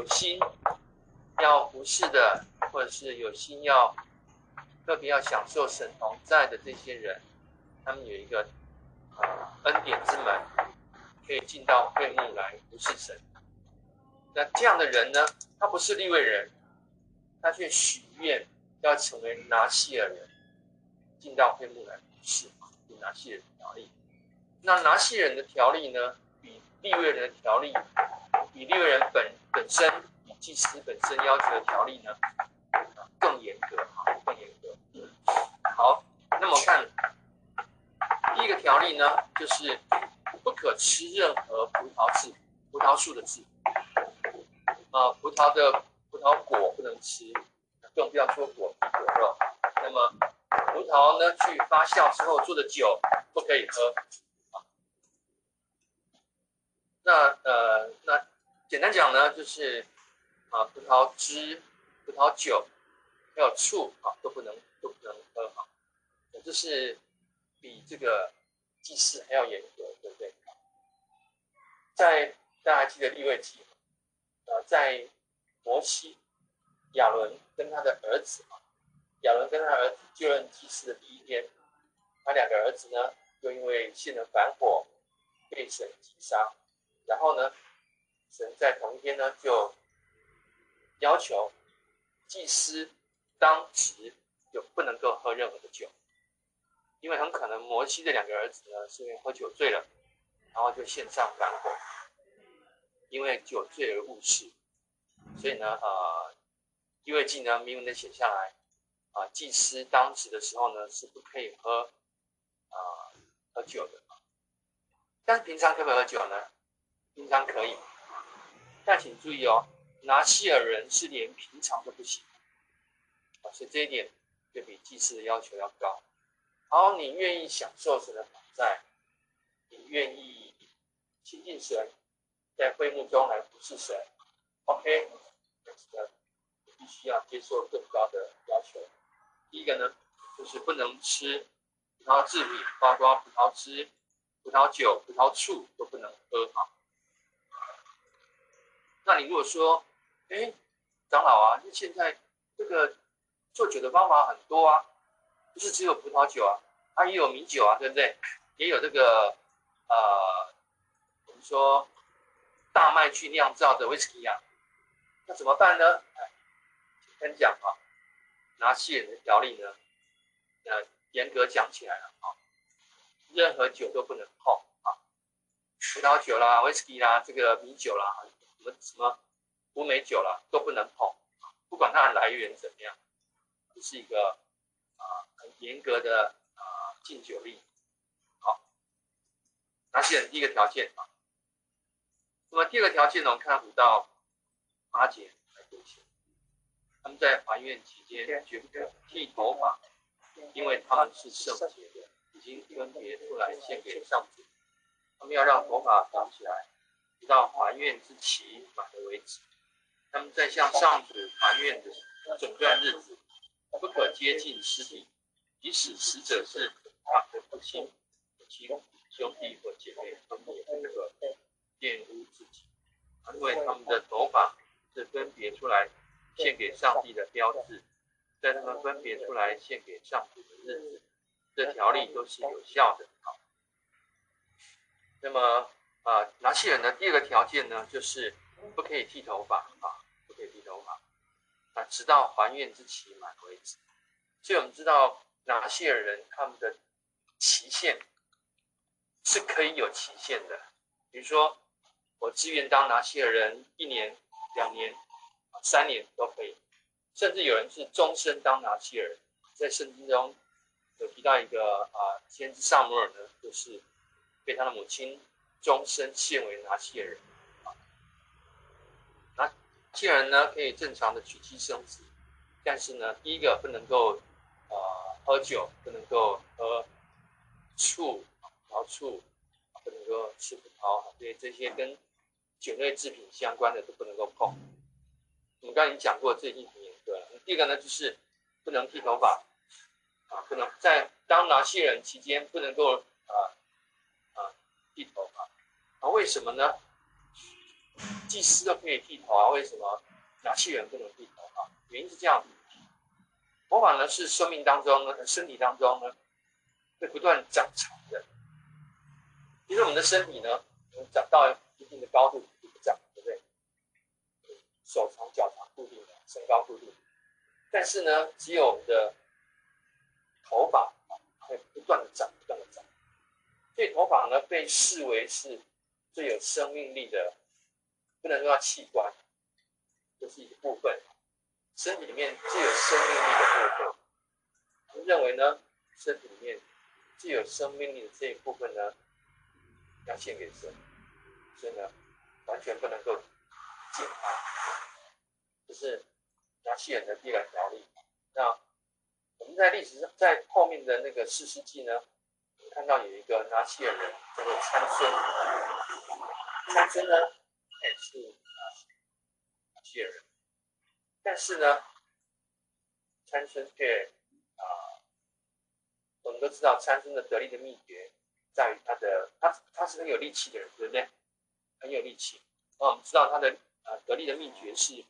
有心要服侍的，或者是有心要特别要享受神同在的这些人，他们有一个呃恩典之门，可以进到会幕来服侍神。那这样的人呢，他不是利未人，他却许愿要成为拿细耳人，进到会幕来服侍，有拿细耳人的条例。那拿细耳人的条例呢，比利未人的条例，比利未人本本身，比祭司本身要求的条例呢，更严格哈，更严格。好，那么看第一个条例呢，就是不可吃任何葡萄籽、葡萄树的籽。啊，葡萄的葡萄果不能吃，更不要说果皮果肉。那么葡萄呢，去发酵之后做的酒不可以喝。那呃，那简单讲呢，就是啊，葡萄汁、葡萄酒还有醋啊，都不能都不能喝哈。这是比这个祭祀还要严格，对不对？在大家记得利未记？呃，在摩西、亚伦跟他的儿子啊，亚伦跟他儿子就任祭司的第一天，他两个儿子呢，就因为献了反火，被神击杀。然后呢，神在同一天呢，就要求祭司当时就不能够喝任何的酒，因为很可能摩西的两个儿子呢，是因为喝酒醉了，然后就献上反火。因为酒醉而误事，所以呢，呃，因为记呢，明文的写下来，啊、祭司当时的时候呢，是不可以喝，啊、喝酒的。但是平常可不可以喝酒呢？平常可以，但请注意哦，拿细耳人是连平常都不行，啊，所以这一点就比祭司的要求要高。好，你愿意享受神的同在，你愿意亲近神。在会幕中来服侍神，OK，这个必须要接受更高的要求。第一个呢，就是不能吃葡萄制品，包括葡萄汁、葡萄酒、葡萄醋都不能喝哈。那你如果说，哎，长老啊，那现在这个做酒的方法很多啊，不是只有葡萄酒啊，它也有米酒啊，对不对？也有这个呃，我们说。大麦去酿造的威士忌啊，那怎么办呢？哎，先讲啊，拿细耳人的条例呢，呃，严格讲起来了啊，任何酒都不能碰啊，葡萄酒啦、威士忌啦、这个米酒啦、什么什么乌梅酒了，都不能碰，不管它的来源怎么样，这是一个啊很严格的啊禁酒令。好，拿细耳人第一个条件啊。那么第二个条件呢，我们看五到八节来读起。他们在还愿期间绝不可剃头发，因为他们是圣洁的，已经分别出来献给上主。他们要让头发长起来，直到还愿之期满为止。他们在向上主还愿的整段日子，不可接近尸体，即使死者是他的父亲、母亲、兄弟或姐妹，他们也不可。玷污自己，因为他们的头发是分别出来献给上帝的标志，在他们分别出来献给上主的日子，这条例都是有效的。那么啊，拿细耳人的第二个条件呢，就是不可以剃头发啊，不可以剃头发啊，直到还愿之期满为止。所以我们知道拿细耳人他们的期限是可以有期限的，比如说。我自愿当拿细耳人，一年、两年、三年都可以，甚至有人是终身当拿细耳人。在圣经中有提到一个啊，先知撒摩尔呢，就是被他的母亲终身献为拿细人。拿细耳人呢，可以正常的娶妻生子，但是呢，第一个不能够啊喝酒，不能够喝醋，然后醋不能够吃葡萄，所以这些跟酒类制品相关的都不能够碰。我们刚才已经讲过，这已经很严格了。第一个呢，就是不能剃头发，啊，不能在当拿细人期间不能够啊啊剃头。啊，为什么呢？祭司都可以剃头啊，为什么拿细耳人不能剃头啊？原因是这样，头发呢是生命当中呢，身体当中呢会不断长长的。其实我们的身体呢，长到一定的高度就不长，对不对？手长脚长固定的，身高固定。但是呢，只有我们的头发会不断的长，不断的长。所以头发呢，被视为是最有生命力的。不能说器官，这是一部分，身体里面最有生命力的部分。我们认为呢，身体里面最有生命力的这一部分呢，要献给神，所以呢，完全不能够践踏。这是拿细耳人的第二个条例。那我们在历史上，在后面的那个士师记呢，看到有一个拿西尔人叫做参孙，参孙呢。也是啊，拿细耳人，但是呢，参孙却啊，我们都知道参孙的得力的秘诀在于他的他他是很有力气的人，对不对？很有力气。那我们知道他的啊得力的秘诀是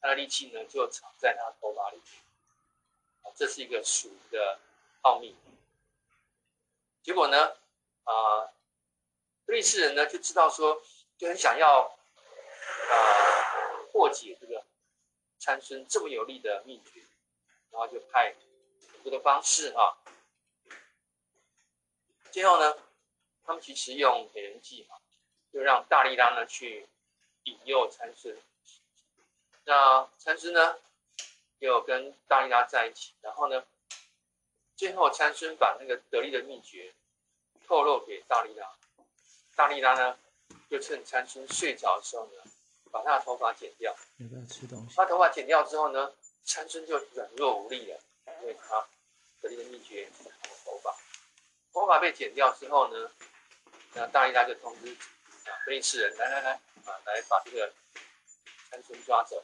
他的力气呢就藏在他头发里面，啊，这是一个属于的奥秘。结果呢，啊，瑞士人呢就知道说就很想要。啊，破解这个参孙这么有力的秘诀，然后就派很多的方式啊。最后呢，他们其实用美人计嘛，就让大力拉呢去引诱参孙。那参孙呢，又跟大力拉在一起，然后呢，最后参孙把那个得力的秘诀透露给大力拉，大力拉呢就趁参孙睡着的时候呢。把他的头发剪掉。要不要吃东西？把头发剪掉之后呢，参孙就软弱无力了，因为他得力的秘诀是头发。头发被剪掉之后呢，那大力拉就通知啊，非利士人来来来啊，来把这个参孙抓走。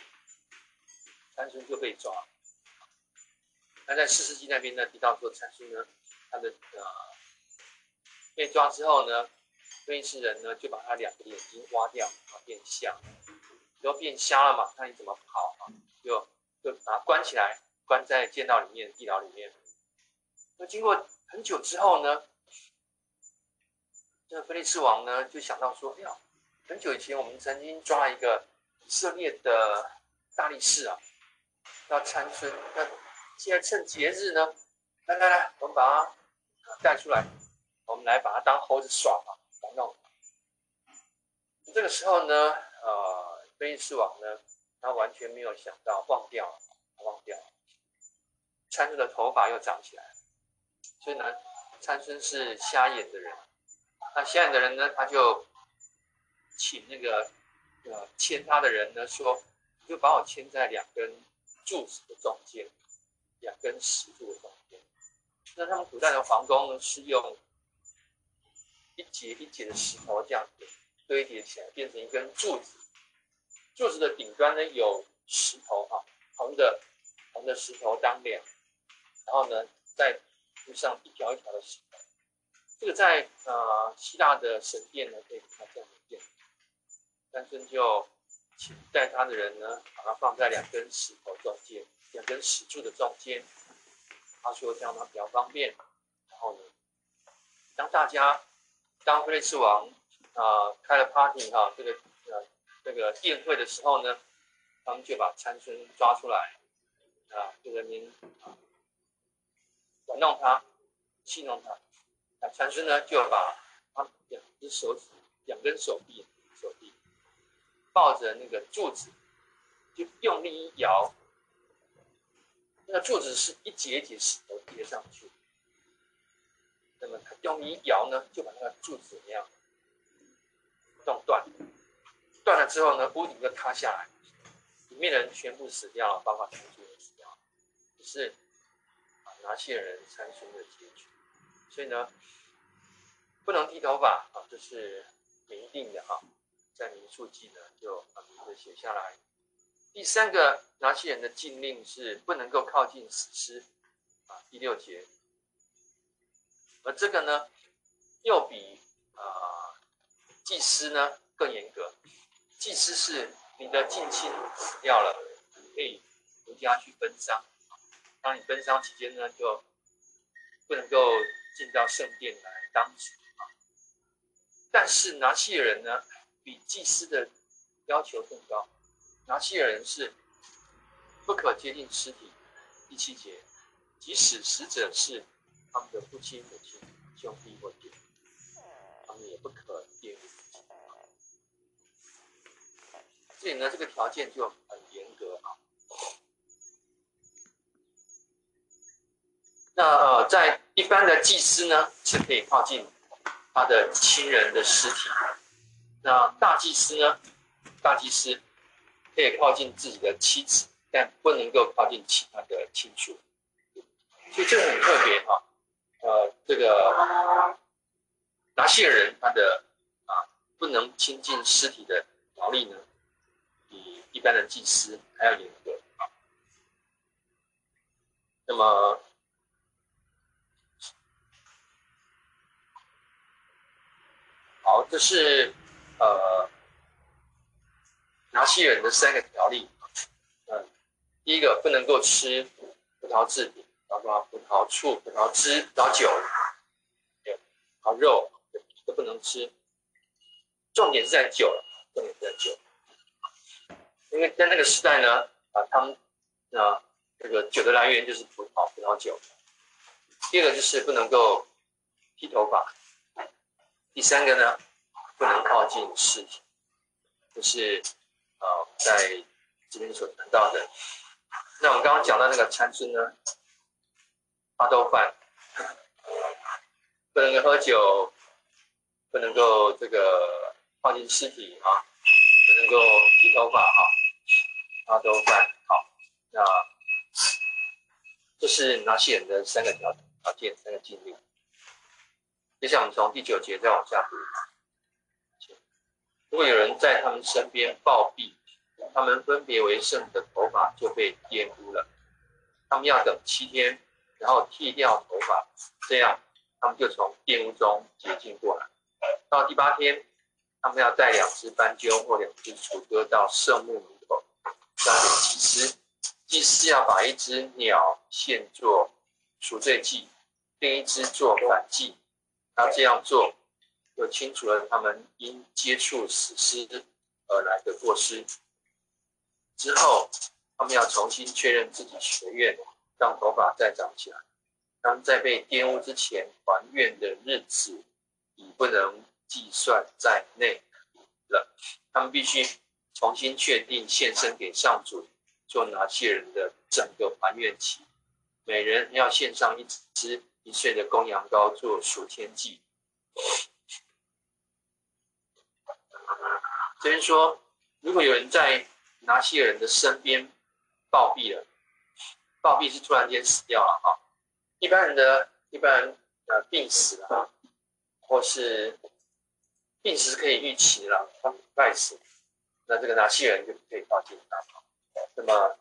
参孙就被抓。那在四世纪那边呢，提到说参孙呢，他的呃被抓之后呢，非利士人呢就把他两个眼睛挖掉，啊变相。都变瞎了嘛？那你怎么跑啊？就就把他关起来，关在监牢里面、地牢里面。那经过很久之后呢，这个非利士王呢就想到说：“哎呀，很久以前我们曾经抓一个以色列的大力士啊，要参孙。那现在趁节日呢，来来来，我们把它带出来，我们来把它当猴子耍嘛，玩弄。这个时候呢，呃。”非利士王呢，他完全没有想到，忘掉了，忘掉了。参孙的头发又长起来，所以呢，参孙是瞎眼的人。那瞎眼的人呢，他就请那个呃牵他的人呢说，就把我牵在两根柱子的中间，两根石柱的中间。那他们古代的皇宫呢，是用一节一节的石头这样子堆叠起来，变成一根柱子。柱子的顶端呢，有石头哈，横的横的石头当梁，然后呢再铺上一条一条的石头。这个在呃希腊的神殿呢可以看到这样的殿。但是就请带他的人呢，把它放在两根石头中间，两根石柱的中间。他说这样呢比较方便。然后呢，当大家当菲利士王啊、开了 party 哈，这个呃。这个宴会的时候呢，他们就把参孙抓出来，啊，就在那边啊玩弄他，戏弄他。那参孙呢，就把他两只手指、两根手臂、手臂抱着那个柱子，就用力一摇，那柱子是一节一节石头叠上去。那么他用力一摇呢，就把那个柱子怎么样弄断。断了之后呢，屋顶就塌下来，里面的人全部死掉了，包括参孙也死掉了，只是啊拿细耳人参孙的结局。所以呢，不能剃头发啊，这是明定的啊，在民数记呢就把名字写下来。第三个拿细人的禁令是不能够靠近死尸啊，第六节。而这个呢，又比啊祭司呢更严格。祭司是你的近亲死掉了，可以回家去奔丧。当你奔丧期间呢，就不能够进到圣殿来当值。但是拿细人呢，比祭司的要求更高。拿西尔人是不可接近尸体。第七节，即使死者是他们的父亲、母亲、兄弟或姐，他们也不可玷污。所以呢，这个条件就很严格啊。那呃，在一般的祭司呢，是可以靠近他的亲人的尸体。那大祭司呢，大祭司可以靠近自己的妻子，但不能够靠近其他的亲属。所以这个很特别哈。呃，这个拿细人他的啊，不能亲近尸体的条例呢，比一般的祭司还要严格啊。那么。好，这是呃拿细耳人的三个条例。嗯，第一个不能够吃葡萄制品，包括葡萄醋、葡萄汁、葡萄酒，对，葡萄肉都不能吃。重点是在酒，重点是在酒，因为在那个时代呢，啊，他们啊这个酒的来源就是葡萄、葡萄酒。第二个就是不能够剃头发。第三个呢，不能靠近尸体，就是呃，在这边所谈到的。那我们刚刚讲到那个参孙呢，发豆饭，不能够喝酒，不能够这个靠近尸体啊，不能够剃头发啊，发豆饭好，那这是拿细耳人的三个条条件，三个禁令。接下来我们从第九节再往下读。如果有人在他们身边暴毙，他们分别为圣的头发就被玷污了。他们要等七天，然后剃掉头发，这样他们就从玷污中洁净过来。到第八天，他们要带两只斑鸠或两只雏鸽到圣墓门口，交给祭司。祭司要把一只鸟献作赎罪祭，另一只做反祭。他这样做，就清除了他们因接触死尸而来的过失。之后，他们要重新确认自己学愿，让头发再长起来。他们在被玷污之前还愿的日子，已不能计算在内了。他们必须重新确定献身给上主，做拿细人的整个还愿期。每人要献上一只。一岁的公羊羔做赎愆祭。这边说，如果有人在拿西人的身边暴毙了，暴毙是突然间死掉了啊。一般人的一般呃病死了，或是病死是可以预期了，他败死，那这个拿西人就不可以靠近他。那么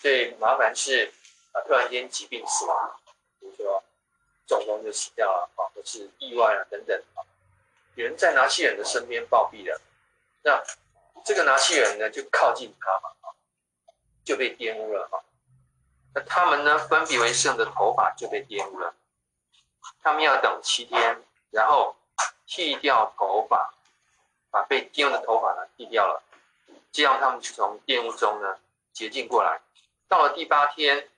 最麻烦是啊，突然间疾病死亡。比如说中风就死掉了啊，或是意外啊等等啊，人在拿细耳人的身边暴毙了，那这个拿细耳人呢就靠近他嘛，就被玷污了哈。那他们呢分别为圣的头发就被玷污了，他们要等七天，然后剃掉头发，把被玷污的头发呢剃掉了，这样他们就从玷污中呢洁净过来。到了第八天。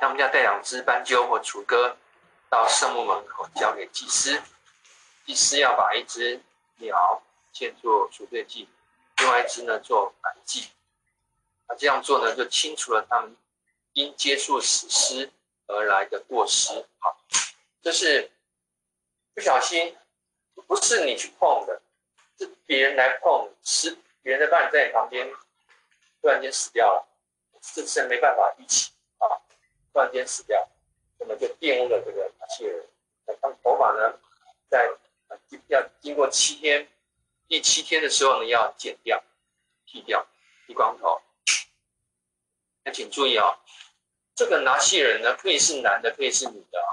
他们要带两只斑鸠或雏鸽到圣幕门口交给祭司，祭司要把一只鸟献作赎罪祭，另外一只呢做燔祭。那这样做呢，就清除了他们因接触死尸而来的过失。好，这是不小心，不是你去碰的，是别人来碰，是别人的伴在你旁边，突然间死掉了，这是没办法预期。突然间死掉，那么就玷污了这个拿细耳人。那头发呢，在要经过七天，第七天的时候呢，要剪掉、剃掉、剃光头。那请注意啊、哦，这个拿细人呢，可以是男的，可以是女的啊。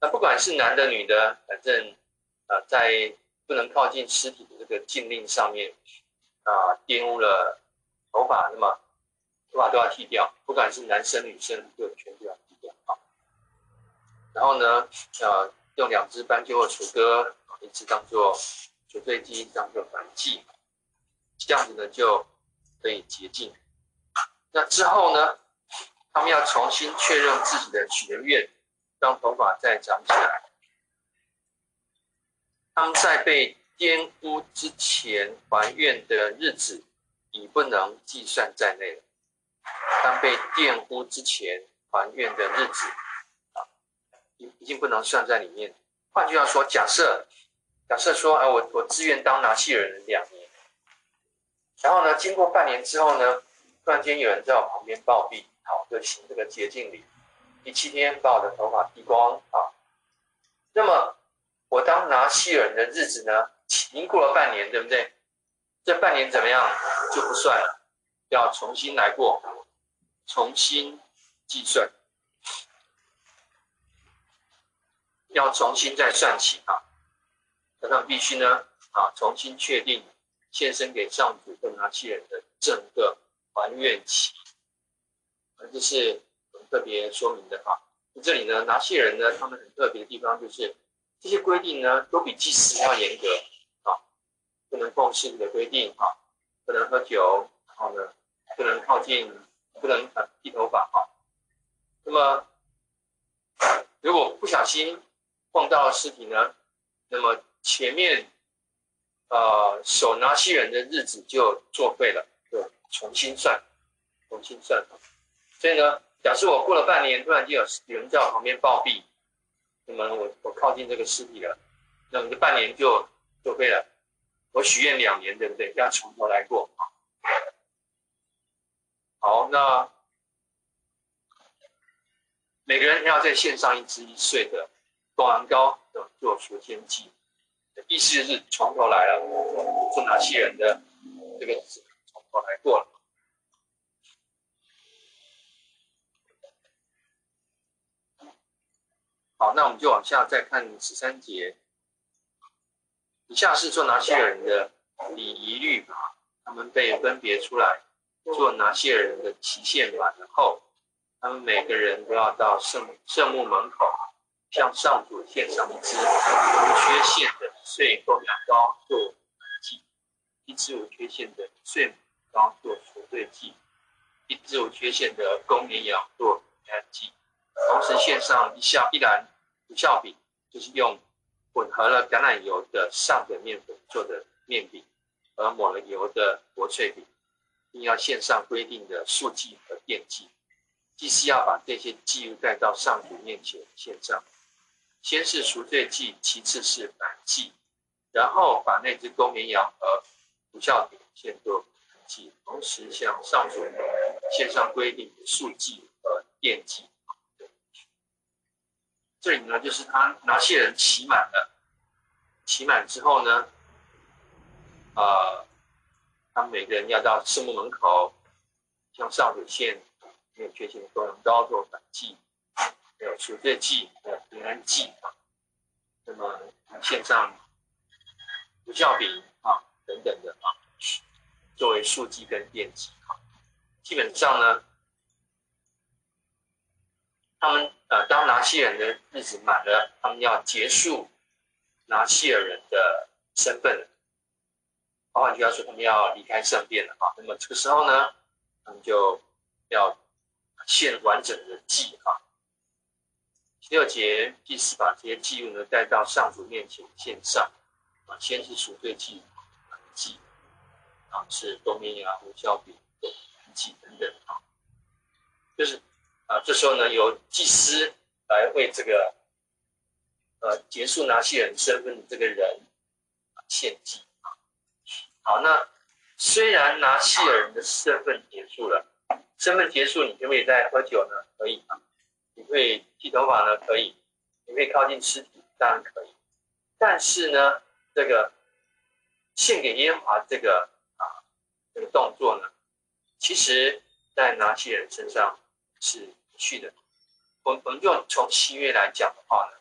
那不管是男的、女的，反正呃，在不能靠近尸体的这个禁令上面啊，玷污了头发，那么头发都要剃掉，不管是男生女生，就全部要剃掉啊。然后呢，呃，用两只斑鸠或雏鸽，一只当做赎罪祭，当做燔祭，这样子呢就可以洁净。那之后呢，他们要重新确认自己的许的愿，让头发再长起来。他们在被玷污之前还愿的日子，已不能计算在内了。当被玷污之前还愿的日子，已已经不能算在里面。换句话说，假设假设说，哎，我我自愿当拿细人两年，然后呢，经过半年之后呢，突然间有人在我旁边暴毙，好，就行这个洁净礼。第七天把我的头发剃光，啊，那么我当拿细人的日子呢，已经过了半年，对不对？这半年怎么样就不算了，要重新来过，重新计算，要重新再算起啊。那他们必须呢，啊，重新确定献身给上主的拿细人的整个。还愿期，这是我们特别说明的哈。这里呢，拿细人呢，他们很特别的地方就是这些规定呢，都比祭司要严格啊，不能碰尸体的规定哈，不能喝酒，然后呢，不能靠近，不能啊剃头发哈。那么，如果不小心碰到尸体呢，那么前面呃手拿细耳人的日子就作废了。就重新算，重新算。所以呢，假设我过了半年，突然间有人在我旁边暴毙，那么我我靠近这个尸体了，那么这半年就作废了。我许愿两年，对不对？要从头来过。好，那每个人要再献上一支一岁的公羊羔，做赎愆祭，意思是从头来了，做拿细耳人的这个。从头来过了。好，那我们就往下再看十三节。以下是做拿细耳人的礼仪律法，他们被分别出来做拿细耳人的期限满了后，他们每个人都要到圣圣墓门口，向上主献上一只无缺陷的一岁公羊羔做燔祭，一只无缺陷的一岁。当做赎罪祭，一只无缺陷的公绵羊做平安祭，同时献上一下一篮无效饼，就是用混合了橄榄油的上等面粉做的面饼，而抹了油的薄脆饼，并要献上规定的素祭和奠祭。祭司要把这些祭物带到上主面前献上，先是赎罪祭，其次是反祭，然后把那只公绵羊和无酵饼献作。同时向上主献上规定的素祭和奠祭。这里呢，就是他拿细耳人骑满了，骑满之后呢，啊、他们每个人要到圣幕门口向上主献没有缺陷的公羊羔做反祭，没有赎罪祭，还有平安祭啊，那么线上无酵饼啊等等的啊。作为数据跟奠祭，基本上呢，他们呃，当拿西人的日子满了，他们要结束拿西尔人的身份了。换句话说，他们要离开圣殿了啊。那么这个时候呢，他们就要献完整的祭啊。第六节，祭司把这些祭物呢带到上主面前献上啊，先是赎罪祭、祭。啊，是公绵羊、无酵饼、燔祭等等啊，就是啊，这时候呢，由祭司来为这个呃结束拿细耳人身份的这个人献祭啊。好，那虽然拿细耳人的身份结束了，身份结束，你可不可以再喝酒呢？可以啊。你可以剃头发呢？可以。你可以靠近尸体？当然可以。但是呢，这个献给耶和华这个啊。这个动作呢，其实，在拿细耳人身上是不去的。我们我们就从新约来讲的话呢，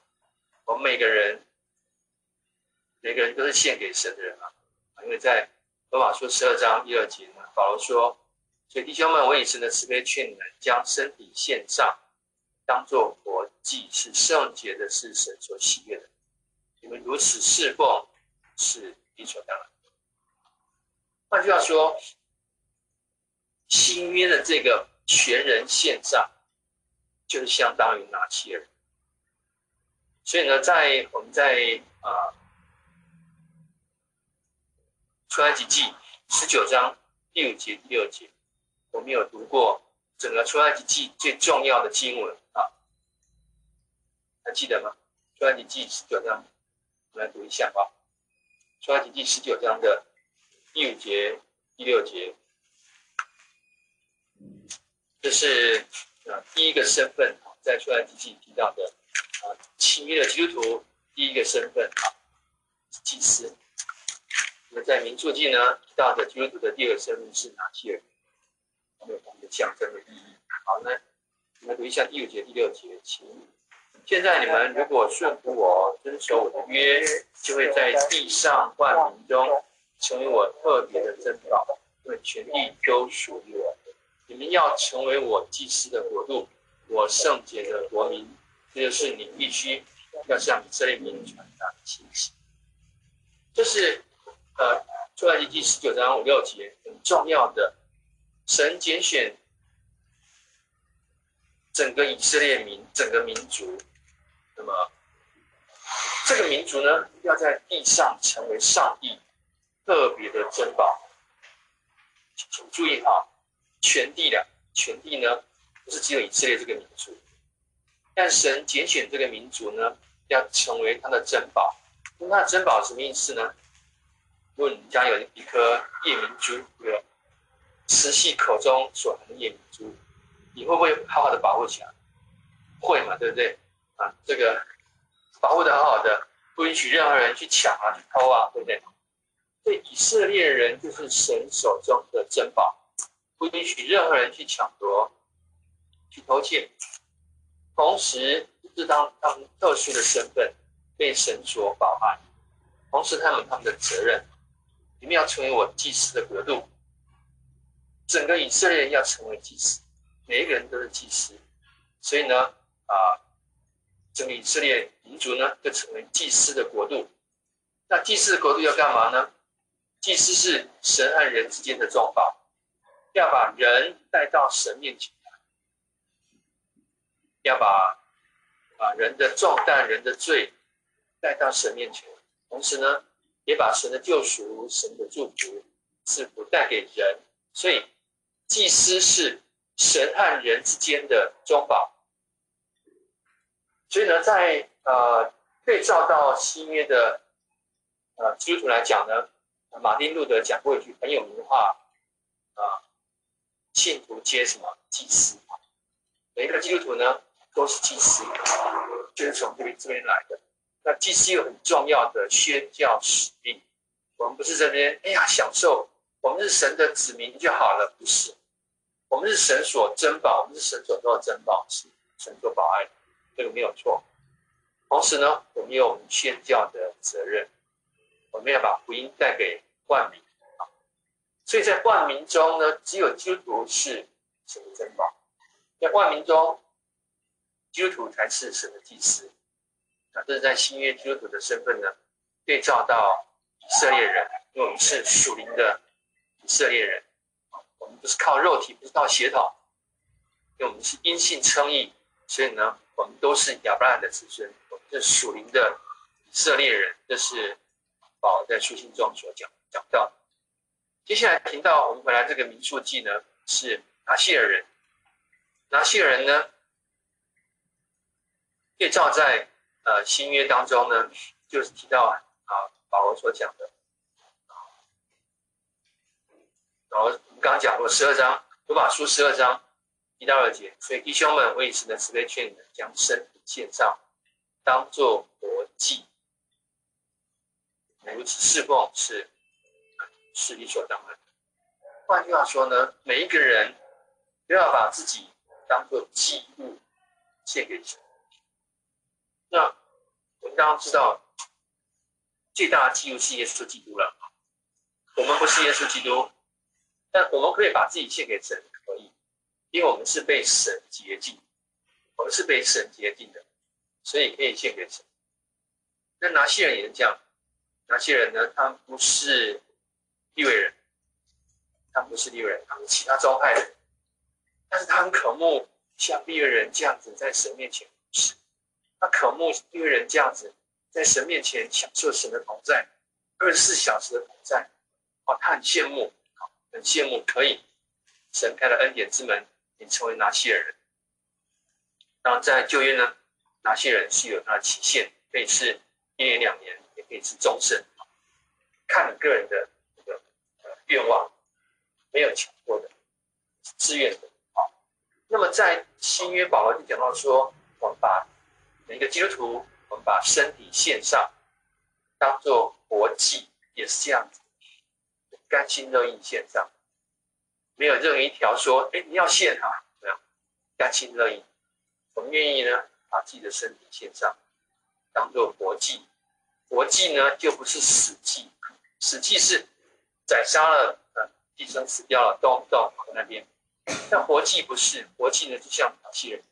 我们每个人每个人都是献给神的人啊。因为在罗马书十二章第二节呢，保罗说：“所以弟兄们，我以神的慈悲劝你们，将身体献上，当作活祭，是圣洁的，是神所喜悦的。你们如此侍奉，是理所当然。”换句话说，新约的这个全人献上，就是相当于拿细耳人。所以呢，在我们在啊出埃及记十九章第五节、第六节，我们有读过整个出埃及记最重要的经文，还记得吗？出埃及记十九章，我们来读一下啊。出埃及记十九章的。第五节、第六节，这是啊第一个身份，在出埃及记提到的啊，新约的基督徒第一个身份啊，祭司。那么在民数记呢提到的基督徒的第二个身份是拿细耳人？有它们的象征的意义。好，那我们读一下第五节、第六节，请。现在你们如果顺服我，遵守我的约，就会在地上万民中。成为我特别的珍宝，因为全地都属于我。你们要成为我祭司的国度，我圣洁的国民。这就是你必须要向以色列民传达的信息。这是呃，出埃及记十九章五六节很重要的，神拣选整个以色列民，整个民族。那么这个民族呢，要在地上成为上帝。特别的珍宝，请注意哈，全地的全地呢，不是只有以色列这个民族，但神拣选这个民族呢，要成为他的珍宝。那珍宝什么意思呢？如果你家有一颗夜明珠，对吧？慈禧口中所含的夜明珠，你会不会好好的保护起来？会嘛，对不对？啊，这个保护的好好的，不允许任何人去抢啊，去偷啊，对不对？所以以色列人就是神手中的珍宝，不允许任何人去抢夺、去偷窃。同时，是当他们特殊的身份被神所保爱。同时，他们他们的责任，你们要成为我祭司的国度。整个以色列人要成为祭司，每一个人都是祭司。所以呢，啊，整个以色列民族呢，就成为祭司的国度。那祭司的国度要干嘛呢？祭司是神和人之间的中保，要把人带到神面前来，要把把人的重担、人的罪带到神面前，同时呢，也把神的救赎、神的祝福赐福带给人。所以，祭司是神和人之间的中保。所以呢，在呃对照到新约的呃基督徒来讲呢。马丁路德讲过一句很有名的话，啊，信徒皆什么祭司？每一个基督徒呢都是祭司，就是从这边这边来的。那祭司有很重要的宣教使命。我们不是这边哎呀享受，我们是神的子民就好了，不是？我们是神所珍宝，我们是神所做的珍宝，是神所保爱的，这个没有错。同时呢，我们有我们宣教的责任。我们要把福音带给万民啊！所以在万民中呢，只有基督徒是神的珍宝。在万民中，基督徒才是神的祭司。啊，这是在新约基督徒的身份呢，对照到以色列人，因为我们是属灵的以色列人。我们不是靠肉体，不是靠血统，因为我们是因信称义，所以呢，我们都是亚伯拉的子孙，我们是属灵的以色列人。这是。保罗在书信中所讲讲到，接下来听到我们回来这个民数记呢，是拿西尔人，拿西尔人呢，对照在呃新约当中呢，就是提到啊保罗所讲的，然后我们刚刚讲过十二章罗马书十二章一到二节，所以弟兄们，我以神的慈悲劝你们，将身体献上，当作活祭。如此侍奉是是理所当然。换句话说呢，每一个人都要把自己当做祭物献给神。那我们刚刚知道，最大的祭物是耶稣基督了。我们不是耶稣基督，但我们可以把自己献给神，因为我们是被神洁净，我们是被神洁净的，所以可以献给神。那拿细耳人也是这样，拿细耳人呢，他不是利未人，他不是利未人，他是其他宗派的，但是他很渴慕像利未人这样子在神面前服侍，他渴慕利未人这样子在神面前享受神的同在，二十四小时的同在。哦，他很羡慕，很羡慕，可以神开了恩典之门，你成为拿细耳人。然后在旧约呢，拿细耳人是有他的期限，可以是一年、两年，也可以是终身，看你个人的这个呃愿望，没有强迫的，自愿的。好，那么在新约保罗就讲到说，我们把每一个基督徒，我们把身体献上，当做活祭，也是这样子。甘心乐意献上，没有任何一条说：“哎，你要献哈？”没有，甘心乐意。我们愿意呢，把自己的身体献上，当做活祭。活祭呢，就不是死祭。死祭是宰杀了，呃，寄生死掉了，动不动在那边。但活祭不是，活祭呢，就像那些人。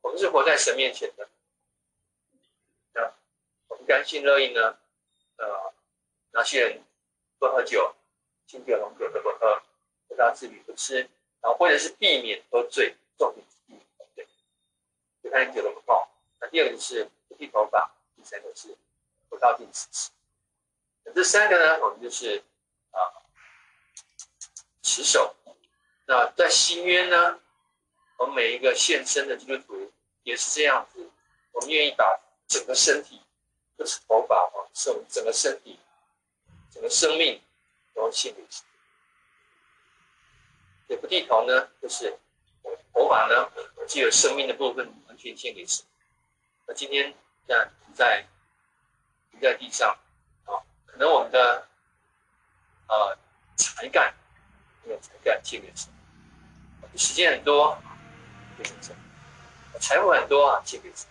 我们是活在神面前的，那，我们甘心乐意呢，呃，那些人。不喝酒，清酒、红酒都不喝，不大自语不吃，然后或者是避免喝醉，重点是避免喝醉，就看酒都不碰。那第二个就是不剃头发，第三个是不靠近死尸。那这三个呢，我们就是啊持守。那在新约呢，我们每一个献身的基督徒也是这样子，我们愿意把整个身体，不是头发哦，是我们整个身体。整个生命都献给神，也不低头呢，就是头发呢，具有生命的部分完全献给神。那今天这样在停在地上啊，可能我们的呃才干没有才干献给神，时间很多献给神，财富很多啊献给神，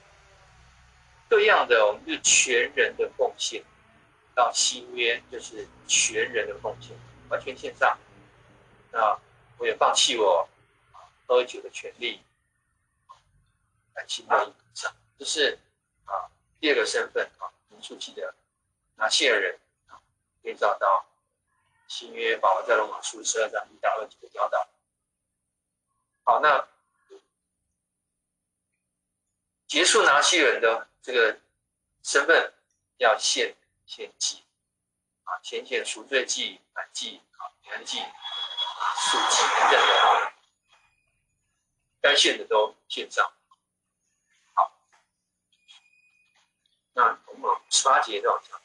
各样的我们是全人的贡献。到新约就是全人的奉献，完全献上。那我也放弃我喝酒的权利，甘心乐意上。这是啊第二个身份啊，民数记的拿细耳人啊，可以找到新约保罗在罗马书十二章一到二节的教导。好，那结束拿细耳人的这个身份要献。献祭啊，献献赎罪祭、燔祭啊、平安祭、素祭等等的，该献的都献上。好，那我们十八节再往下，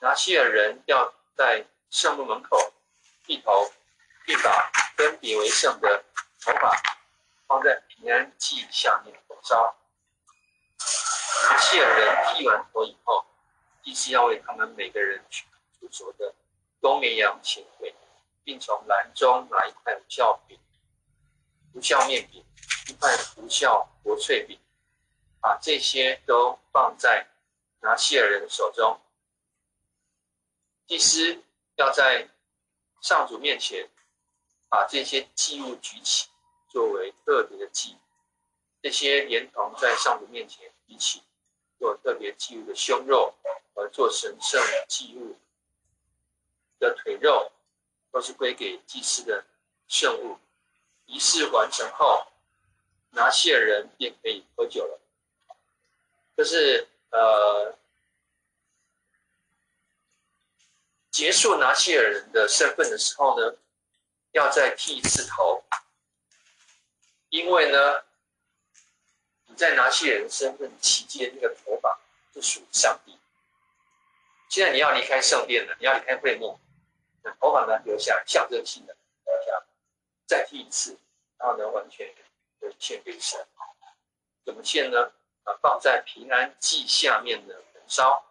拿细耳人要在圣墓门口剃头，并把分别为圣的头发放在平安祭下面焚烧。拿细耳人剃完头以后。祭司要为他们每个人取煮熟的公绵羊献回，并从篮中拿一块无效饼、无效面饼、一块无效薄脆饼，把这些都放在拿西尔人手中。祭司要在上主面前把这些祭物举起，作为特别的祭。这些连同在上主面前一起做特别祭物的胸肉。而做神圣祭物的腿肉，都是归给祭司的圣物。仪式完成后，拿西尔人便可以喝酒了。就是呃，结束拿西尔人的身份的时候呢，要再剃一次头，因为呢，你在拿西尔人身份期间，那个头发就属于上帝。现在你要离开圣殿了，你要离开会幕，那头发呢留下象征性的留下，再剃一次，然后呢完全就献给神。怎么献呢？啊，放在平安祭下面的焚烧。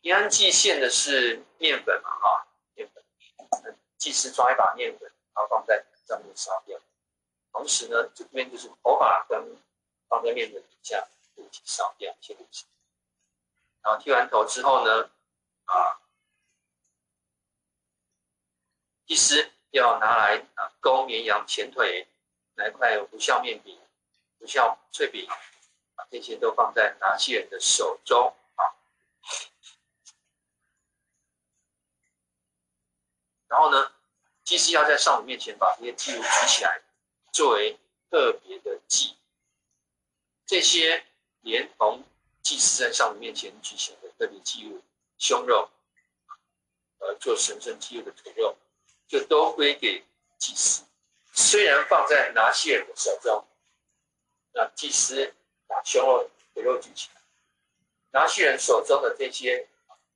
平安祭献的是面粉嘛，哈，面粉。祭司抓一把面粉，然后放在上面烧掉。同时呢，这边就是头发跟放在面粉底下，一起烧掉，先不急。然后剃完头之后呢，啊，祭司要拿来啊勾绵羊前腿，来块无酵面饼、无酵脆饼，啊，这些都放在拿细耳的手中啊。然后呢，祭司要在上主面前把这些祭物举起来，作为特别的祭。这些连同祭司在上帝面前举行的特别祭物，胸肉，呃，做神圣祭物的腿肉，就都归给祭司。虽然放在拿细耳的手中，那祭司把胸肉、腿肉举起来，拿细耳手中的这些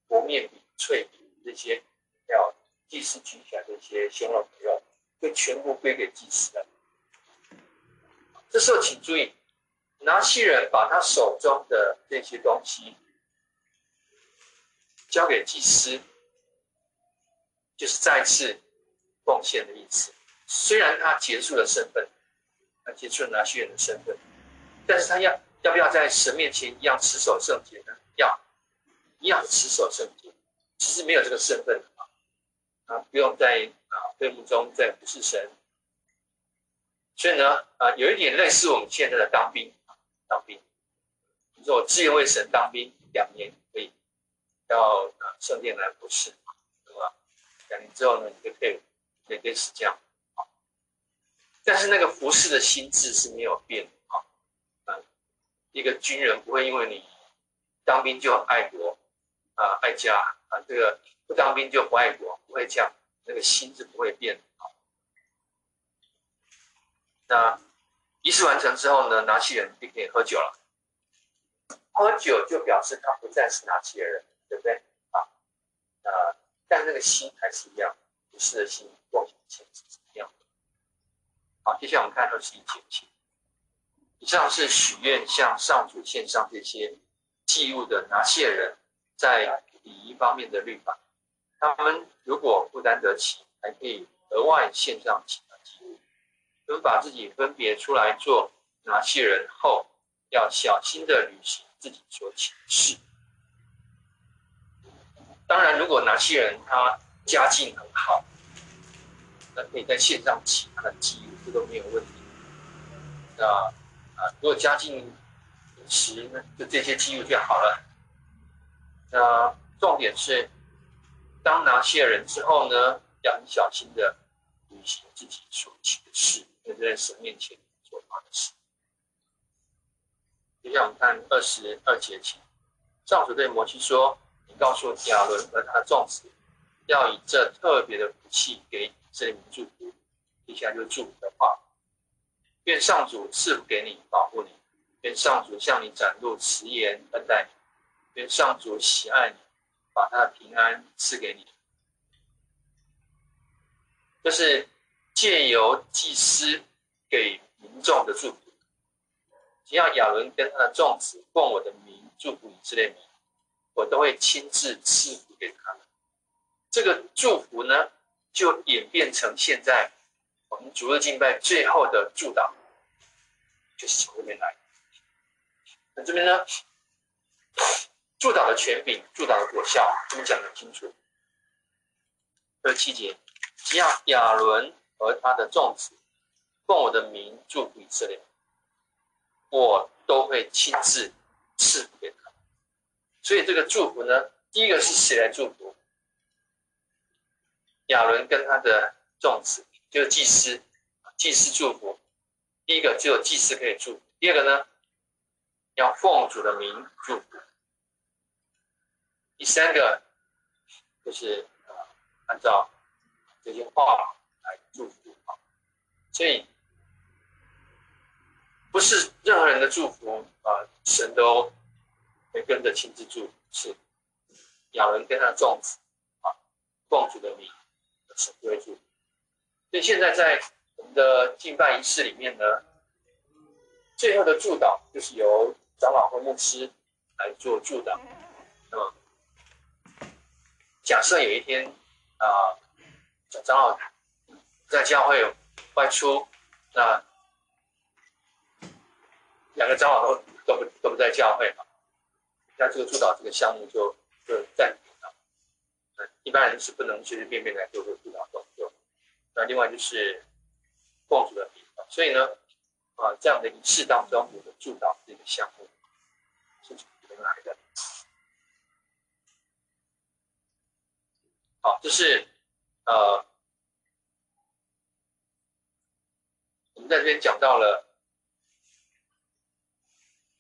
和面饼、脆饼，这些要祭司举起来这些胸肉、腿肉，就全部归给祭司了。这时候请注意。拿细人把他手中的这些东西交给祭司，就是再次奉献的意思。虽然他结束了身份，他结束了拿细人的身份，但是他要要不要在神面前一样持守圣洁呢？要，一样持守圣洁。其实没有这个身份啊，啊，不用在啊会幕中再服侍神。所以呢，啊，有一点类似我们现在的当兵。当兵，你说我自愿为神当兵两年可以，到圣殿来服侍，对吧？两年之后呢，你就可以也可以是这样。但是那个服侍的心智是没有变啊。嗯，一个军人不会因为你当兵就很爱国啊、爱家啊，这个不当兵就不爱国，不会这样，那个心智不会变。那。仪式完成之后呢，拿细耳就可以喝酒了。喝酒就表示他不再是拿细耳人，对不对？啊，呃，但那个心还是一样，仪式的心，奉献的心是一样的。好，接下来我们看二十一节。以上是许愿向上主献上这些祭物的拿细耳人，在礼仪方面的律法。他们如果负担得起，还可以额外献上其他祭物。我们把自己分别出来做拿细人后，要小心的履行自己所请的事。当然，如果拿细人他家境很好，那可以在线上其他的祭物，这都没有问题。那啊，如果家境贫实，那就这些祭物就好了。那重点是，当拿细人之后呢，要很小心的履行自己所请的事。就在神面前做他的事。接下来我们看二十二节起，上主对摩西说：“你告诉亚伦和他的众子，要以这特别的福气给以色列民祝福。接下就祝福的话：愿上主赐福给你，保护你；愿上主向你展露慈颜，恩待你；愿上主喜爱你，把他的平安赐给你。”就是。借由祭司给民众的祝福，只要亚伦跟他的众子奉我的名祝福以色列民，我都会亲自赐福给他们。这个祝福呢，就演变成现在我们主日敬拜最后的祝祷，就是从这边来。那这边呢，祝祷的权柄、祝祷的果效，这边讲得清楚。二七节，只要亚伦。和他的众子，奉我的名祝福以色列，我都会亲自赐福给他。所以这个祝福呢，第一个是谁来祝福？亚伦跟他的众子，就是祭司，祭司祝福。第一个只有祭司可以祝福。第二个呢，要奉主的名祝福。第三个就是呃，按照这些话。祝福啊！所以不是任何人的祝福啊，神都会跟着亲自祝福。是亚伦跟他众子啊，奉主的名，神就会祝福。所以现在在我们的敬拜仪式里面呢，最后的祝祷就是由长老或牧师来做祝祷。那么，假设有一天啊，长老。在教会外出，那两个长老都都不都不在教会嘛，那这个祝祷这个项目就就暂停了。一般人是不能随随便便来做这个祝祷动作。那另外就是奉主的地方，所以呢，啊，这样的仪式当中，我的祝祷这个项目是从哪来的？好，这是呃，我们在这边讲到了。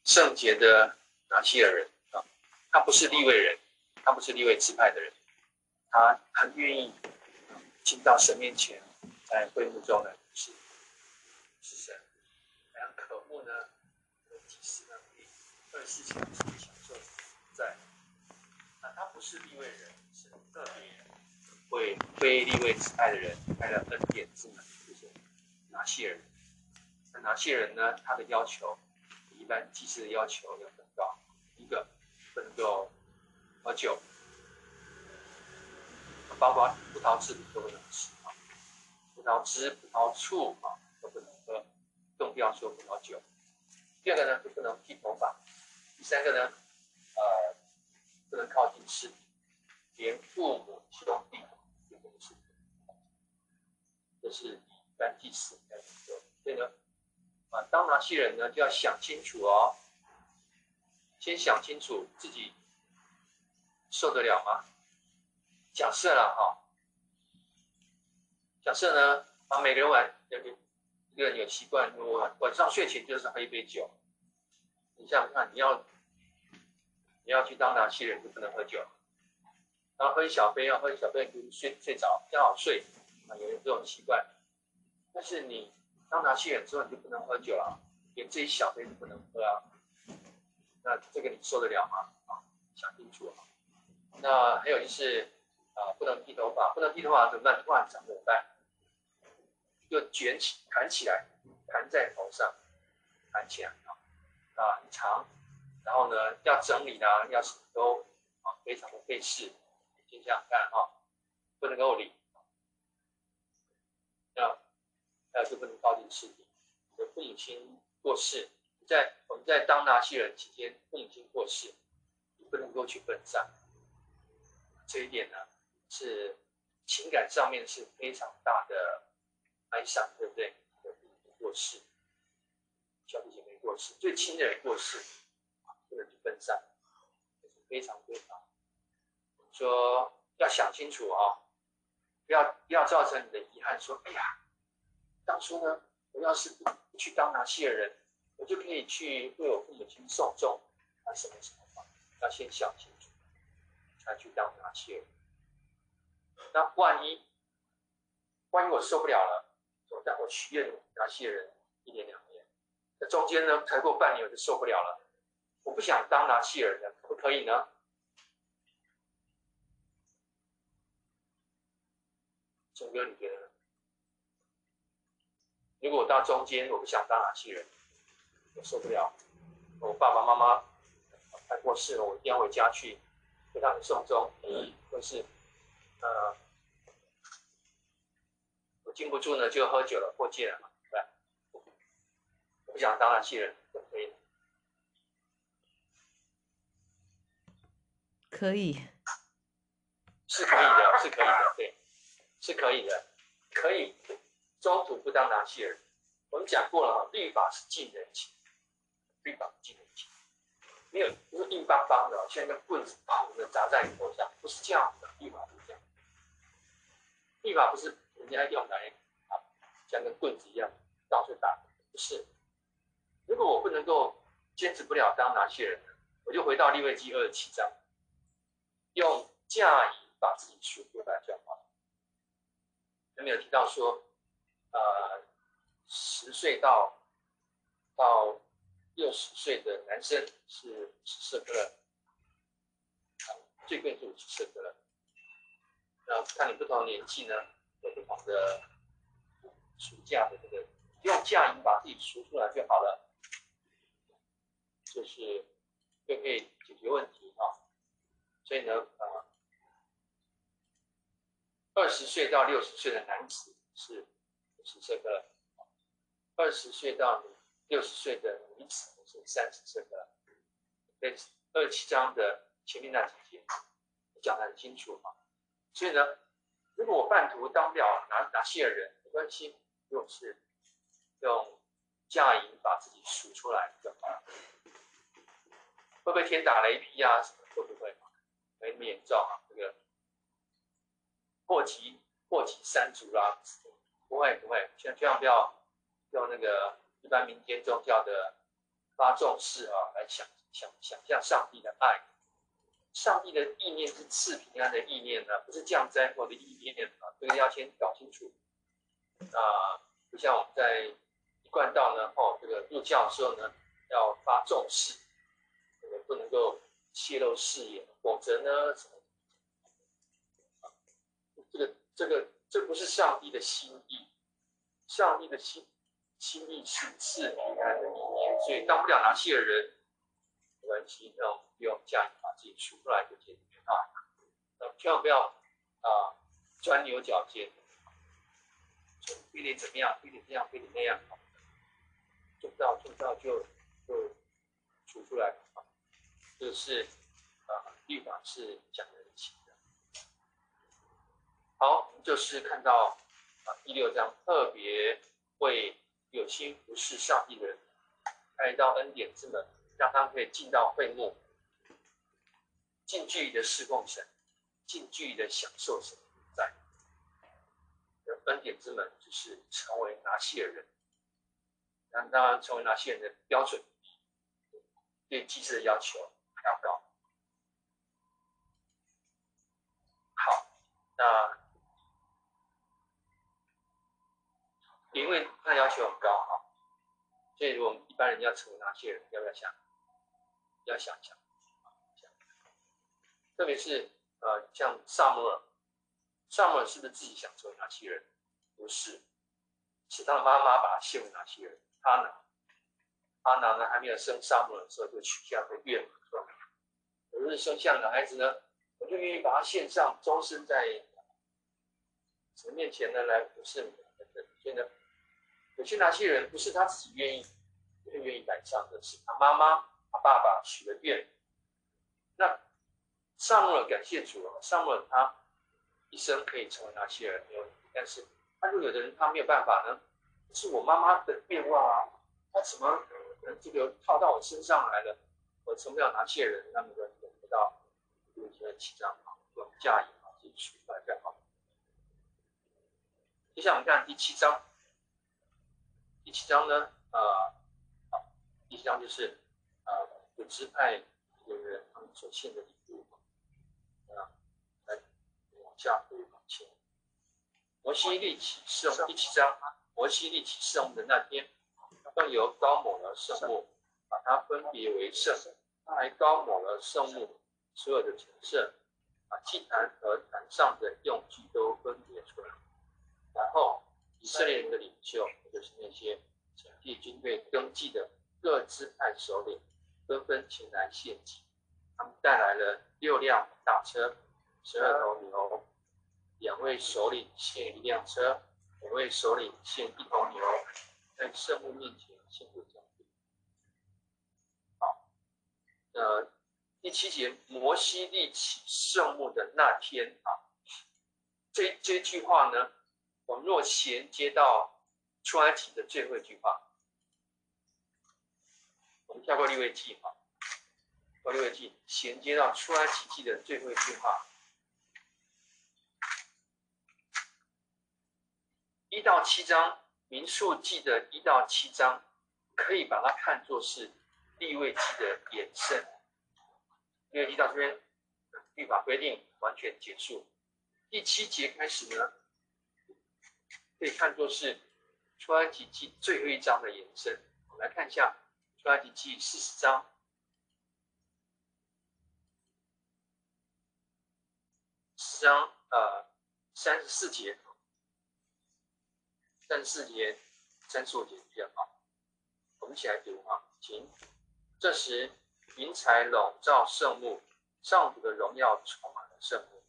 圣洁的拿西尔人啊，他不是立位人，他不是立位支派的人，他很愿意进到神面前，在会幕中呢是是神，非常渴慕呢，祭司呢可以二十四小时享受在。那他不是立位人，是特别会非利未支派的人开了恩典之门，就是拿西尔人。哪些人呢，他的要求比。一般祭祀的要求要更高，一个不能够喝酒，包括葡萄汁都不能吃啊，葡萄汁、葡萄醋啊都不能喝，更不要说葡萄酒。第二个呢，就不能剃头发；第三个呢，呃，不能靠近尸体，连父母兄弟也不能吃。这是一般祭祀要求，所以呢。当拿西人呢，就要想清楚哦，先想清楚自己受得了吗？假设了哈，假设呢，啊，每个人晚，一个人有习惯，我晚上睡前就是喝一杯酒。你想想看，你要你要去当拿西人，就不能喝酒，然后喝一小杯，要喝一小杯就睡睡着，刚好睡，啊，有这种习惯，但是你。当拿西人之后，你就不能喝酒了，连这一小杯都不能喝啊。那这个你受得了吗？啊，想清楚啊。那还有就是啊，不能剃头发，不能剃头发怎么办？突然长怎么办？就卷起、盘起来，盘在头上，盘起来啊，啊，很长。然后呢，要整理呢，要什么都啊，非常的费事。先这样看啊，不能够理。要。那就不能靠近尸体。你的父母亲过世，在我们在当拿西人期间，父母亲过世，你不能够去奔丧。这一点呢，是情感上面是非常大的哀伤，对不对？父母过世，兄弟姐妹过世，最亲的人过世，不能去奔丧，这是非常非常。说要想清楚啊、不要不要造成你的遗憾。说，哎呀。当初呢，我要是不去当拿西尔人，我就可以去为我父母亲送终，啊什么什么的，要先想清楚，才去当拿西尔人。那万一，万一我受不了了，我但我许愿拿西尔人一年两年，那中间呢，才过半年我就受不了了，我不想当拿西尔人，可不可以呢？总哥，你觉得呢呢？如果我到中间，我不想当哪些人，我受不了。我爸爸妈妈快过世了，我一定要回家去给他们送终。嗯，或是呃，我禁不住呢，就喝酒了，过界了嘛，对吧？我不想当哪些人，可以？可以，是可以的，是可以的，对，是可以的，可以。中途不当拿西人，我们讲过了哈，律法是近人情，律法是近人情，没有不是硬邦邦的，像一根棍子砰的砸在你头上，不是这样的，律法不是这样，律法不是人家用来啊，像根棍子一样到处打，不是。如果我不能够坚持不了当拿西人，我就回到利未记二十七章，用嫁衣把自己赎出来就好了。有没有提到说？呃，十岁到到六十岁的男生是五十舍客勒，最贵是五十舍客勒。然后看你不同年纪呢，有不同的暑假的这个，用价银把自己赎出来就好了，就是就可以解决问题啊。所以呢，呃，二十岁到六十岁的男子是。十舍客勒，二十岁到六十岁的女子，是三十岁的，在二七章的前面那几节讲的很清楚嘛。所以呢，如果我半途当不了拿拿细尔人，没关系，如果是用嫁银把自己赎出来就好了。会不会天打雷劈啊？什么会不会？没那么严重啊，这个祸及祸及三族啦，不会不会，千千万不要用那个一般民间宗教的发重誓啊来想想想象上帝的爱，上帝的意念是赐平安的意念呢，不是降灾祸的意念啊，这个要先搞清楚啊。不像我们在一贯道呢，哦，这个入教的时候呢，要发重誓，这个不能够泄露誓言，否则呢，这个这个这不是上帝的心意，上帝的心心意是赐平安的意念，所以当不了拿细尔人，没关系，那我们用加引把自己赎出来就解决啊，那千万不要啊钻牛角尖。非得怎么样？非得这样？非得那样？做不到，做不到就就出出来啊！这是啊，律法是讲的。好，就是看到啊第六章特别为有心服侍上帝的人开一道恩典之门，让他可以进到会幕，近距离的侍奉神，近距离的享受神在。恩典之门就是成为拿细尔人，那当然成为拿细尔人的标准，对祭司的要求还要高。好，那因为他要求很高哈，所以我们一般人要成为拿细尔人，要不要想？要想想，想，特别是呃，像撒母耳，撒母耳是不是自己想成为拿细尔人？不是，是他的妈妈把他献给哪些人。哈拿，阿拿呢还没有生撒母耳的时候就许下个愿，说：“我若是生下男孩子呢，我就愿意把他献上，终身在神面前呢来服侍你。”等等。所以呢，有些拿细耳人不是他自己愿意，不愿意摆上的，是他妈妈、他爸爸许的愿。那撒母耳感谢主啊，撒母耳他一生可以成为拿细耳人，但是。他就有的人他没有办法呢，是我妈妈的愿望啊，他怎么呃这个套到我身上来了？我成不了拿细尔人，那么就等不到六十七章啊，用嫁银啊自己赎出来就好。接下来我们看第七章，第七章呢，啊、呃，好，第七章就是啊，有支派有人他们所献的礼物啊，来往下回往前。摩西立起圣幕，第七章，摩西立起圣幕的那天，更油膏抹了圣物，把它分别为圣。还膏抹了圣幕所有的陈设，把祭坛和坛上的用具都分别出来。然后以色列人的领袖，就是那些全体军队登记的各支派首领，纷纷前来献祭。他们带来了六辆大车，十二头牛。两位首领献一辆车，两位首领献一头牛，在圣幕面前献入将军。好，呃，第七节，摩西立起圣幕的那天啊，这这句话呢，我们若衔接到出埃及的最后一句话，我们跳过立位记啊，过利未记，衔接到出埃及记的最后一句话。一到七章，民数记的一到七章，可以把它看作是立位记的延伸。利未记到这边，律法规定完全结束。第七节开始呢，可以看作是出埃及记最后一章的延伸。我们来看一下出埃及记四十章，四章呃三十四节。三十四节、三十五节比较好，我们一起来读啊，请。这时，云彩笼罩圣幕，上主的荣耀充满了圣幕。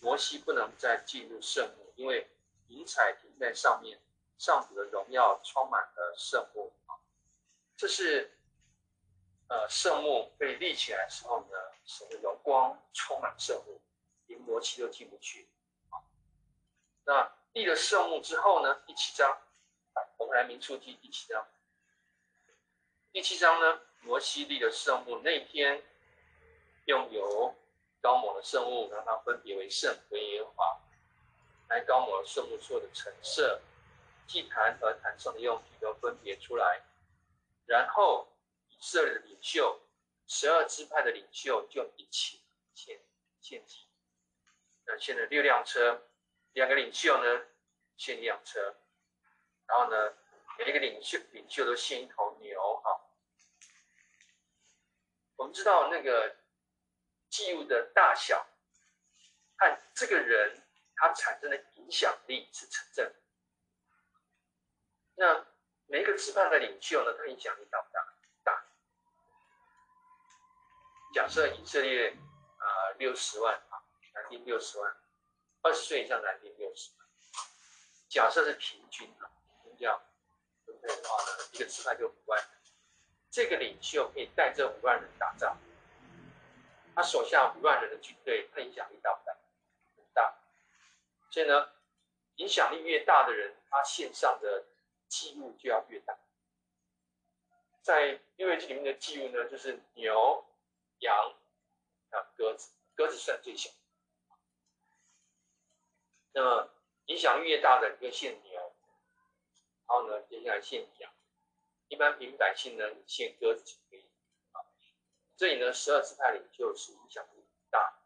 摩西不能再进入圣幕，因为云彩在上面，上主的荣耀充满了圣幕啊。这是呃圣幕被立起来的时候呢，神的荣光充满圣幕，连摩西都进不去。啊，那立了圣幕之后呢，第七章，我们来民数记第七章。第七章呢，摩西立了圣幕那天，用油膏抹了圣物，让它分别为圣归耶和华，还膏抹了圣幕所的陈设。祭坛和坛上的用品都分别出来，然后以色列的领袖，十二支派的领袖就一起献献祭。那献了六辆车，两个领袖呢献一辆车，然后呢每一个领袖领袖都献一头牛哈。我们知道那个祭物的大小和这个人他产生的影响力是成正比。那每一个支派的领袖呢，他影响力大不大？大。假设以色列啊六十万啊，男丁六十万，二十岁以上男丁六十万。假设是平均啊，这样分配的话呢，一个支派就五万人。这个领袖可以带这五万人打仗，他手下五万人的军队，他影响力大不大？所以呢，影响力越大的人，他线上的。记录就要越大，在利未记里面的记录呢，就是牛、羊、啊鸽子，鸽子算最小。那么影响力越大的，你就限牛，然后呢，接下来限羊。一般平民百姓呢，你献鸽子就可以。啊，这里呢，十二支派领袖影响力大，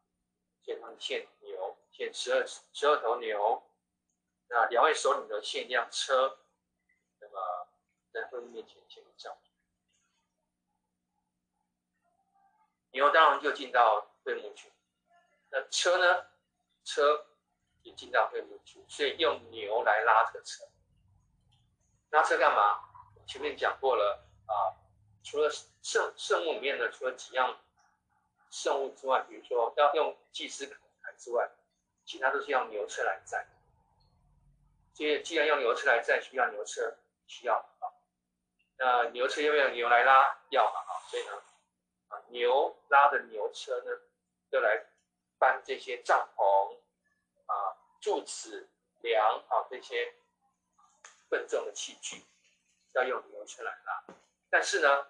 所以他们限牛，献十二十二头牛。那两位首领呢，献一辆车。在会幕面前献上，以后当然就进到会幕去。那车呢？车也进到会幕去，所以用牛来拉这个车。拉车干嘛？前面讲过了啊。除了圣圣物里面的，除了几样圣物之外，比如说要用祭司扛抬之外，其他都是用牛车来载。所以既然用牛车来载，需要牛车，需要啊。那牛车要不要牛来拉？要嘛啊，所以呢，啊牛拉的牛车呢，就来搬这些帐篷啊、柱子、梁啊这些笨重的器具，要用牛车来拉。但是呢，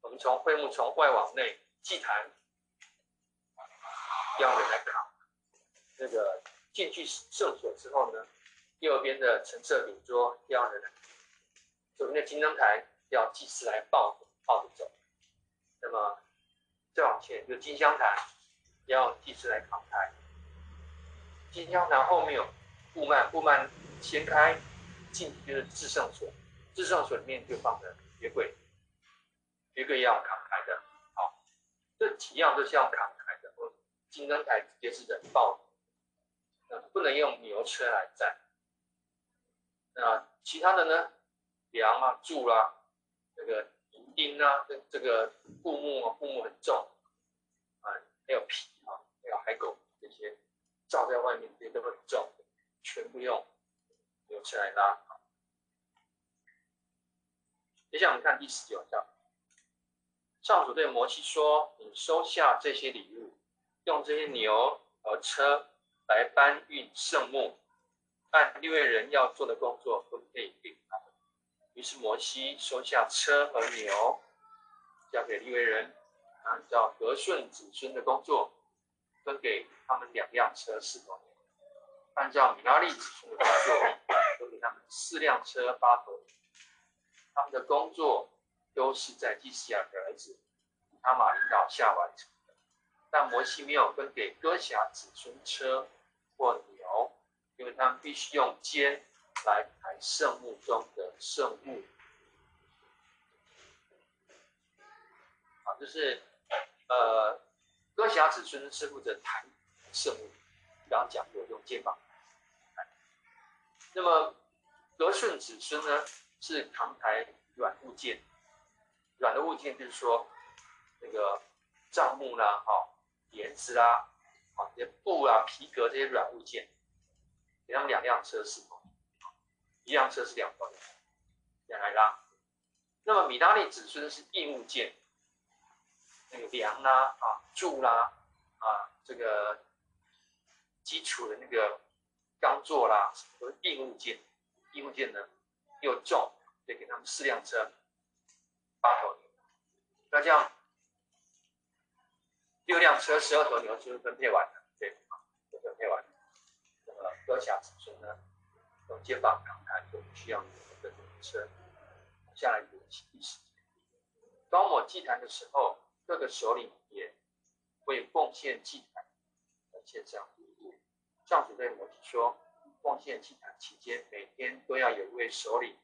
我们从会幕从外往内，祭坛要人来。那个进去圣所之后呢，右边的陈设饼桌要人来。左边的金灯台要祭司来抱抱着走，那么再往前就金香坛要祭司来扛台。金香坛后面有布幔，布幔掀开进去就是至圣所，至圣所里面就放着约柜，约柜要扛抬的。好，这几样都是要扛抬的。金灯台直接是人抱，那不能用牛车来载。那其他的呢？梁啊、柱啦、啊，这个银钉啊，这这个布木啊，布木很重啊，还有皮啊，还有海狗这些罩在外面，这些都很重，全部用牛车来拉。接下来我们看第十九章，上主对摩西说：“你收下这些礼物，用这些牛和车来搬运圣木，按利未人要做的工作分配给他们。”于是摩西收下车和牛，交给利未人，按照和顺子孙的工作，分给他们两辆车四头牛；按照米拉利子孙的工作，分给他们四辆车八头牛。他们的工作都是在祭司亚的儿子阿玛领导下完成的。但摩西没有分给哥辖子孙车或牛，因为他们必须用肩来抬圣物中的圣物，啊，就是呃，哥霞子孙是负责抬圣物，刚刚讲过用肩膀。那么德顺子孙呢，是扛抬软物件，软的物件就是说那个帐幕啦、哈帘子啦、啊这布啊、皮革这些软物件，给他们两辆车是否？一辆车是两包，两来拉。那么米拉利子孙是硬物件，那个梁啦啊柱啦啊这个基础的那个钢座啦，都是硬物件。硬物件呢又重，得给他们四辆车，八头牛。那这样六辆车十二头牛就是分配完了，对，就分配完了。那么哥辖子孙呢，有接棒扛抬，就不需要这个车。下来有其意识。高抹祭坛的时候，各个首领也会奉献祭坛而献上礼物。上主对摩西说：“奉献祭坛期间，每天都要有一位首领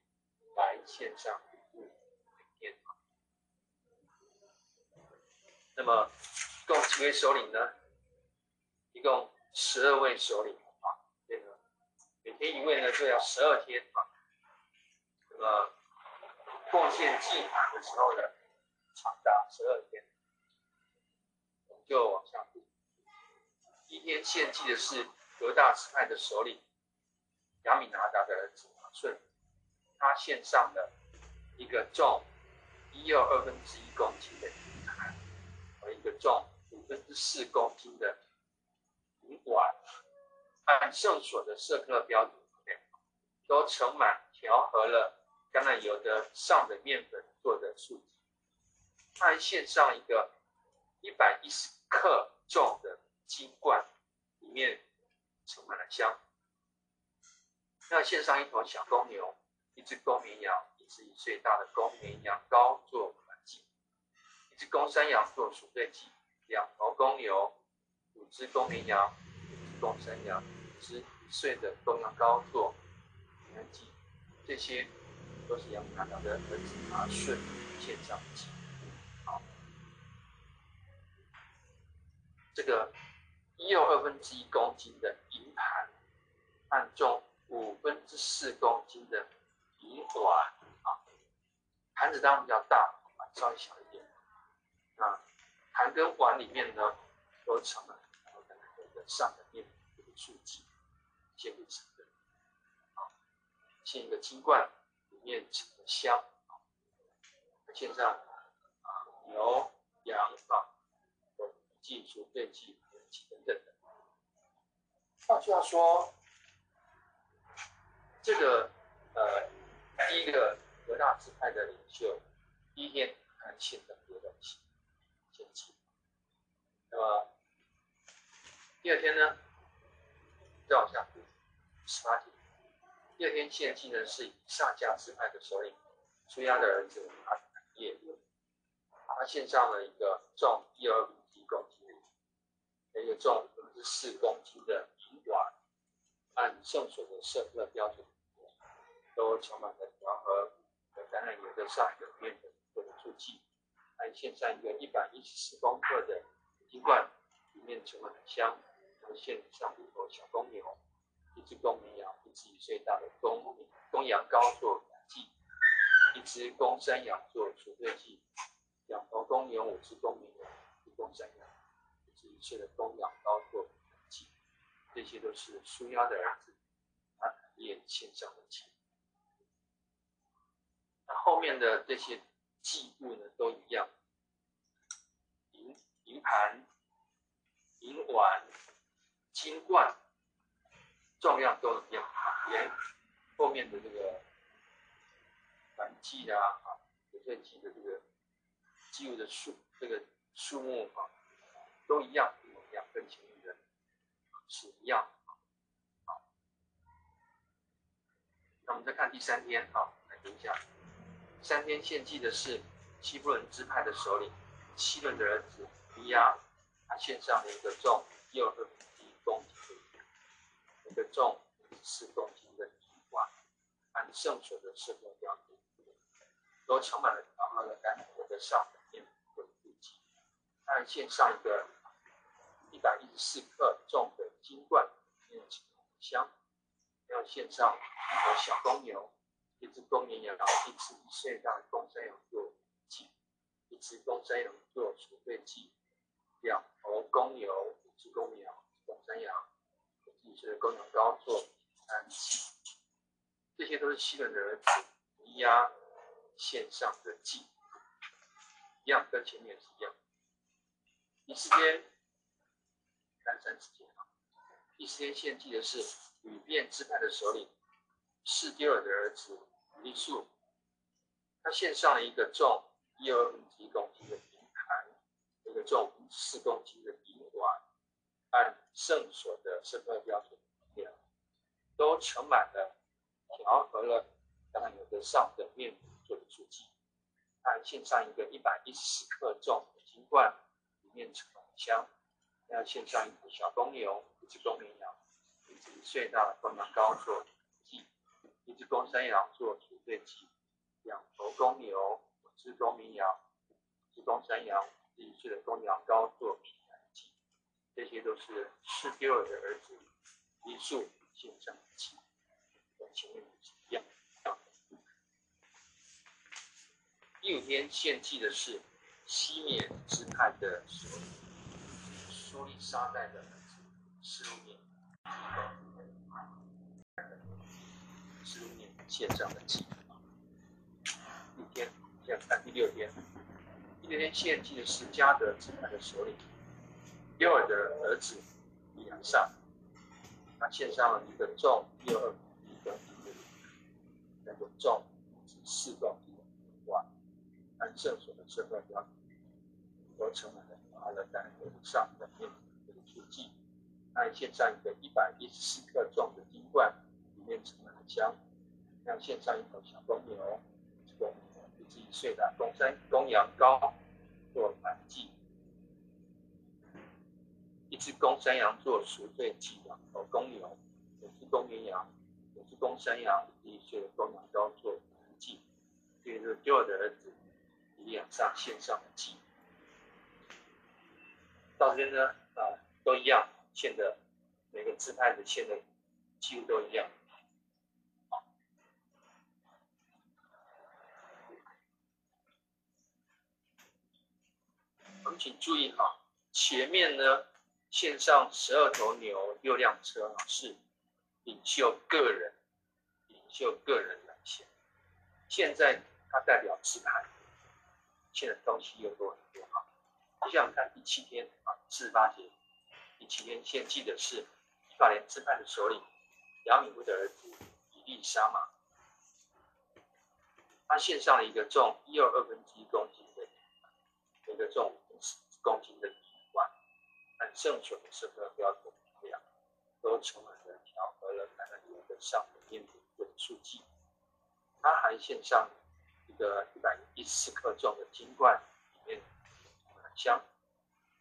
来献上礼物。每天。那么，共几位首领呢？一共十二位首领啊。这个每天一位呢，就要十二天啊。这个贡献祭坛的时候呢，长达十二天。我们就往下读。第一天献祭的是犹大支派的首领亚米拿达的儿子拿顺，他献上了一个重一又二分之一公斤的银坛和一个重分之四公斤的银碗，按圣所的舍客标准，都盛满调和了。橄榄油的上的面粉做的素祭，他还献上一个一百一十克重的金罐，里面盛满了香。要献上一头小公牛，一只公绵羊，一只一岁大的公绵羊羔做燔祭，一只公山羊做赎罪祭，两头公牛，五只公绵羊，五只公山羊，五只一岁的公羊羔做平安祭，这些。都是亚米拿达的儿子拿顺献上祭。好，这个一又二分之一公斤的银盘，按重五分之四公斤的银碗啊，盘子当然比较大，碗稍微小一点。盘跟碗里面呢，都盛了一个上的面这个素祭，献给神的。啊，献一个金罐。面盛了香啊，献上啊牛羊啊，和祭赎罪祭等等的。换句话说，这个呃第一个犹大支派的领袖，第一天还献很多东西，那么第二天呢，再往下十八天。第二天献祭呢，是以萨迦支派的首领书亚的儿子亚比乃耶，他献上了一个重一二五一公斤的，一个重五分之四公斤的银碗，按圣所的舍客勒标准，都盛满了调和和橄榄油的上等面粉做的素祭，还献上一个一百一十四公克的金罐，里面盛满了香，然后献上一头小公牛。一只公绵羊，一只一岁大的公公羊羔做燔祭，一只公山羊做赎罪祭，两头公牛，五只公绵羊，一公山羊，一只一岁的公羊羔做燔祭，这些都是书亚的儿子他也献上的祭。那后面的这些祭物呢，都一样，银盘、银碗、金罐。重量都一样，连后面的这个燔祭啊，啊，赎罪祭的这个祭物的数，这个数目啊，都一样，一模一样，跟前面的是一样。好，那我们再看第三天，啊，来读一下。三天献祭的是西布伦支派的首领希伦的儿子利亚，他献上了一个重又二分之一公斤。一个重四公斤的银碗，按圣所的设定标准，都盛满了调和了橄榄油的上面和素祭。按献上一个一百一十四克重的金罐，里面盛满香。要献上一头小公牛，一只公绵羊，一只一岁大的公山羊做祭，一只公山羊做赎罪祭，两头公牛，一只公羊，公山羊。一岁的公羊羔做燔祭，这些都是希伦的儿子尼亚献上的祭，一样跟前面是一样。第四天，三三四天啊，第四天献祭的是吕便支派的首领示丢尔的儿子以利数，他献上了一个重一二分之一公斤的银盘，一个重四公斤的银碗，按圣所的圣乐标准量，都盛满了调和了橄榄油的上等面粉做的素祭，还献上一个一百一十克重的金罐。里面盛满香，要献上一头小公牛，一只公绵羊，一只最大的公羊羔做祭，一只公山羊做赎罪祭，两头公牛，五只公绵羊，一只公山羊，一只一岁的公羊羔做平安祭，这些都是示丢尔的儿子以利数献上的祭，跟前面是一样。第五天献祭的是。西缅支派的首领苏利沙代的儿子示录念，示录念献上的祭。第天，现在看第六天，第六天献祭的是迦得支派的首领丢尔的儿子以良上，他献上了一个重一二一公斤的银，那个重是四公斤的碗，按圣所的圣乐标准。都盛满了阿勒丹河上的面粉的素祭，还献上一个一百一十四克重的金罐，里面盛满了香。要献上一头小公牛，一只公牛，一只一岁的公山公羊羔做燔祭，一只公山羊做赎罪祭，两头公牛，两只公绵羊，两只公山羊，一只一岁的公羊羔做燔祭。这是第二的儿子以利亚撒献上的祭。到这边呢，啊，都一样，献的每个支派的献的几乎都一样。好，我们请注意哈，前面呢献上十二头牛六辆车啊，是领袖个人，领袖个人来献。现在它代表支派，现在东西又多很多哈。接下来我们看第七天啊，四十八节。第七天献祭的是以法莲支派的首领亚米乌的儿子以利沙玛，他献上了一个重一二二分之一公斤的，一个重五公斤的银碗，按圣所的圣乐标准量，都充满了调和了橄榄油的上等面粉做的素祭。他还献上一个一百一十克重的金罐，里面很。香，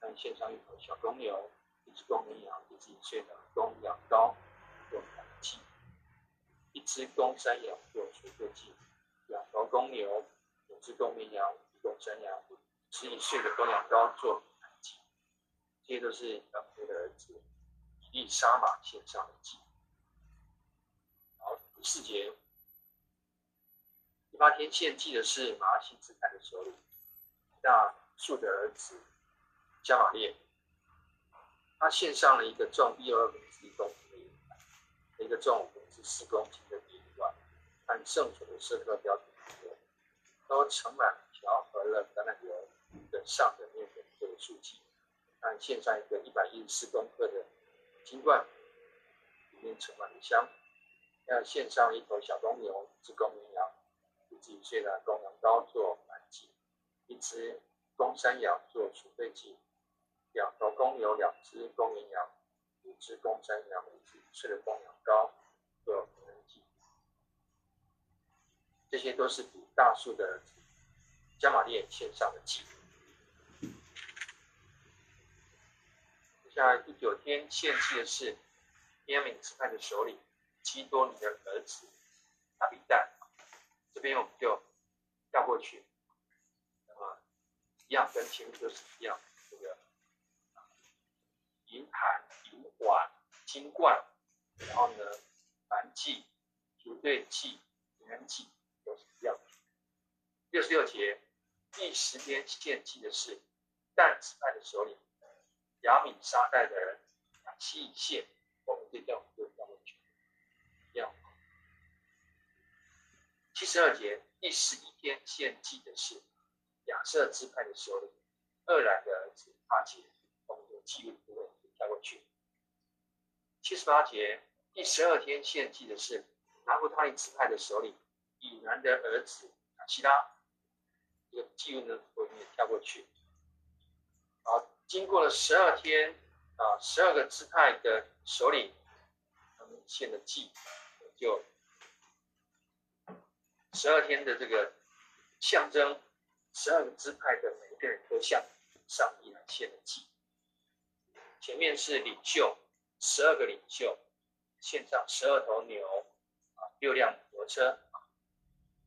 还献上一头小公牛，一只公绵羊，一只一岁的公羊羔做燔祭，一只公山羊做赎罪祭，两头公牛，两只公绵羊，一公山羊，十一岁的公羊羔做燔祭。这些都是亚米乌的儿子以利沙玛献上的祭。好，第四节，第八天献祭的是玛拿西支派的首领，那。树的儿子加玛列，他献上了一个重一二分之一公斤的银盘，一个重五分之四公斤的银碗，按圣所的圣乐标准，都盛满调和了橄榄油的上等面粉做的素祭，还献上一个一百一十四公克的金罐，里面盛满了香，要献上一头小公牛，一只公绵羊，一只一岁的公羊羔做燔祭，一只。公山羊做赎罪祭，两头公牛，两只公绵羊，五只公山羊，一只一岁的公羊羔做平安祭。这些都是比大数的加玛列献上的祭。在第九天献祭的是便雅悯支派的首领基多尼的儿子亚比代。这边我们就跳过去。那么一样，跟前面就是一样，这个银盘、银碗、金罐，然后呢，燔祭、赎罪祭、平安祭都是一样。六十六节，第十天献祭的是但支派的首领亚米沙代的人亚希以谢，我们这叫就叫过去，一样。七十二节，第十一天献祭的是亚设支派的首领厄兰的儿子帕杰，我们就记录部分跳过去。七十八节第十二天献祭的是拿弗他利支派的首领以南的儿子希拉，这个记录呢我们也跳过去。经过了十二天啊，十二个支派的首领他们献的祭就。十二天的这个象征，十二个支派的每一个人都向上帝来献了祭。前面是领袖，十二个领袖献上十二头牛啊，六辆摩托车。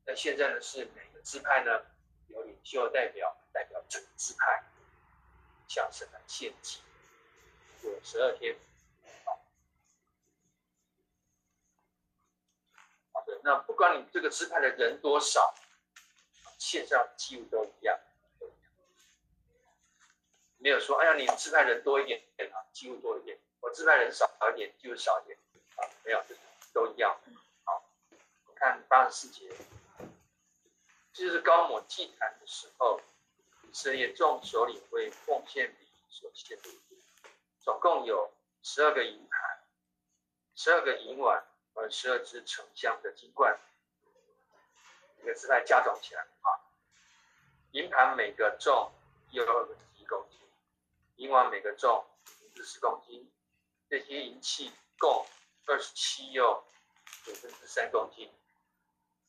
那现在呢是每个支派呢有领袖代表，代表整个支派向神来献祭，有十二天。那不管你这个支派的人多少，献上几乎都一样，没有说哎呀，你支派人多一点点啊，几乎多一点；我支派人少一点，几乎少一点啊，没有，都一样。好，看八十四节，这就是膏抹祭坛的时候，以色列众首领为奉献礼所献的，总共有十二个银盘，十二个银碗。和十二只盛香的金罐，一个姿态加总起来啊，银盘每个重一二一公斤，银碗每个重四十公斤，这些银器共二十七又五分之三公斤，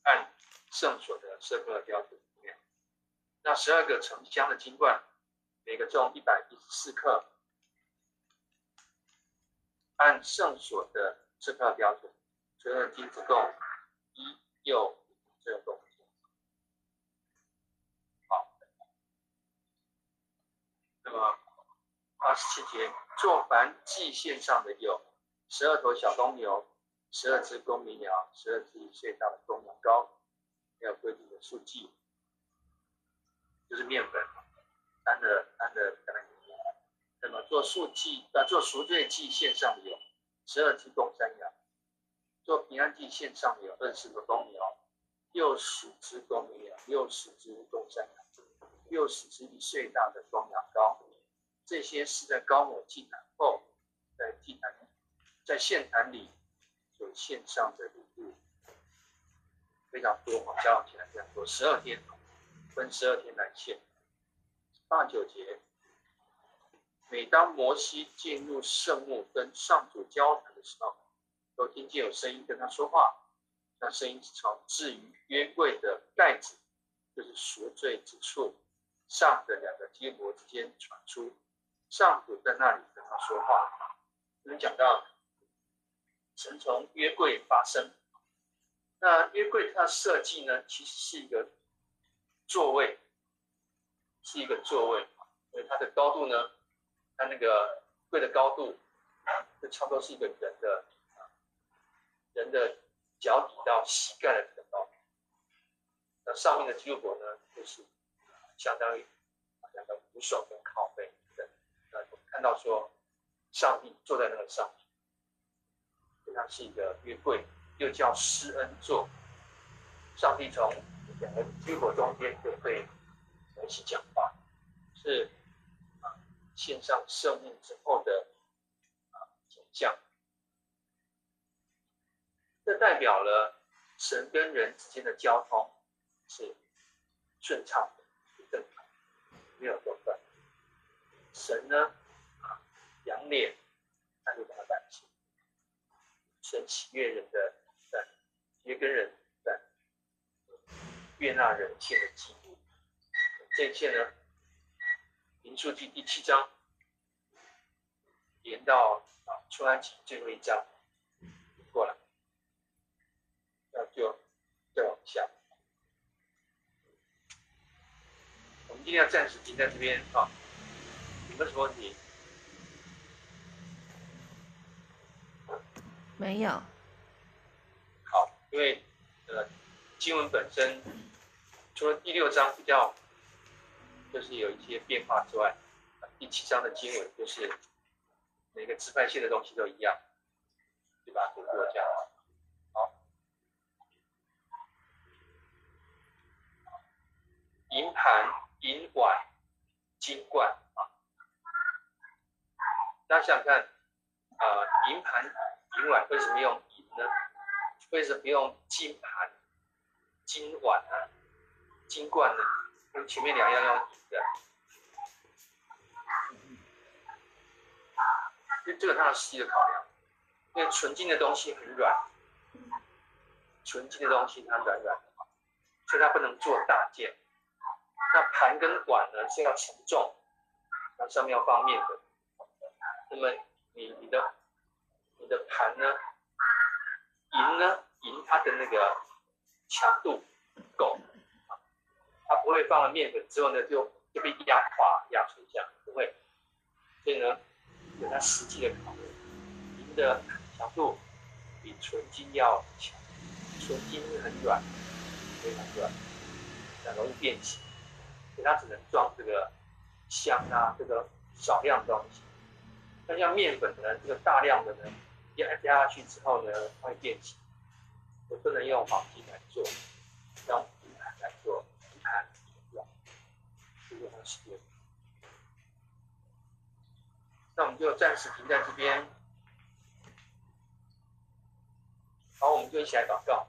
按圣所的舍客勒标准。那十二个盛香的金罐，每个重一百一十四克，按圣所的制票标准。所有金子共一又这个公。好，那么二十七节，做燔祭献上的有十二头小公牛，十二只公绵羊，十二只一岁大的公羊羔，没有规定的数据，就是面粉，单的单的橄榄油。那么做素祭啊，做赎罪祭献上有十二只公山羊。做平安祭献上有二十个公牛，六十只公绵羊，六十只公山羊，六十只一岁大的公羊羔，这些是在膏抹祭坛后，在祭坛在献坛里所献上的礼物，非常多。我加起来非常多，十二天，分十二天来献。八九节，每当摩西进入圣幕跟上主交谈的时候。都听见有声音跟他说话，那声音是从置于约柜的盖子，就是赎罪之处上的两个基罗之间传出。上主在那里跟他说话。我们讲到神从约柜发声，那约柜它设计呢，其实是一个座位，是一个座位，因为它的高度呢，它那个柜的高度，就差不多是一个人的啊。人的脚底到膝盖的这个高度，那上面的基路伯呢，就是相当于两个扶手跟靠背的。那看到说，上帝坐在那个上面，它是一个约柜，又叫施恩座。上帝从两个基路伯中间就可以一起讲话，是啊，献上圣物之后的啊景象。这代表了神跟人之间的交通是顺畅的、正常，没有中断。神呢，啊，仰脸，看着他的百姓，神喜悦人的善，也跟人，悦纳人性的祭物。这一切呢，民数记第七章，连到啊出埃及最后一章，过来。那就再往下。我们今天要暂时停在这边啊。有没有什么问题？没有。好，因为呃，经文本身除了第六章比较就是有一些变化之外，第七章的经文就是每个支派线的东西都一样，对吧？读过这样。银盘、银碗、金罐啊。大家想想看，啊、银盘、银碗为什么用银呢？为什么用金盘、金碗呢？金罐呢？跟前面两样要银的？因为这个它有实际的考量，因为纯金的东西很软，纯金的东西它软软的，所以它不能做大件。那盘跟碗呢是要承重，那上面要放面粉。那么你你的你的盘呢，银呢，银它的那个强度够啊，它不会放了面粉之后呢就就被压垮压成这样，不会。所以呢。有它实际的考虑，您的强度比纯金要强，纯金是很软，非常软，很容易变形，所以它只能装这个香啊，这个少量东西。那像面粉呢，这个大量的呢，压压下去之后呢，它会变形，我不能用黄金来做，用银盘来做，银盘比较软，这个东西。那我们就暂时停在这边，好，我们就一起来祷告。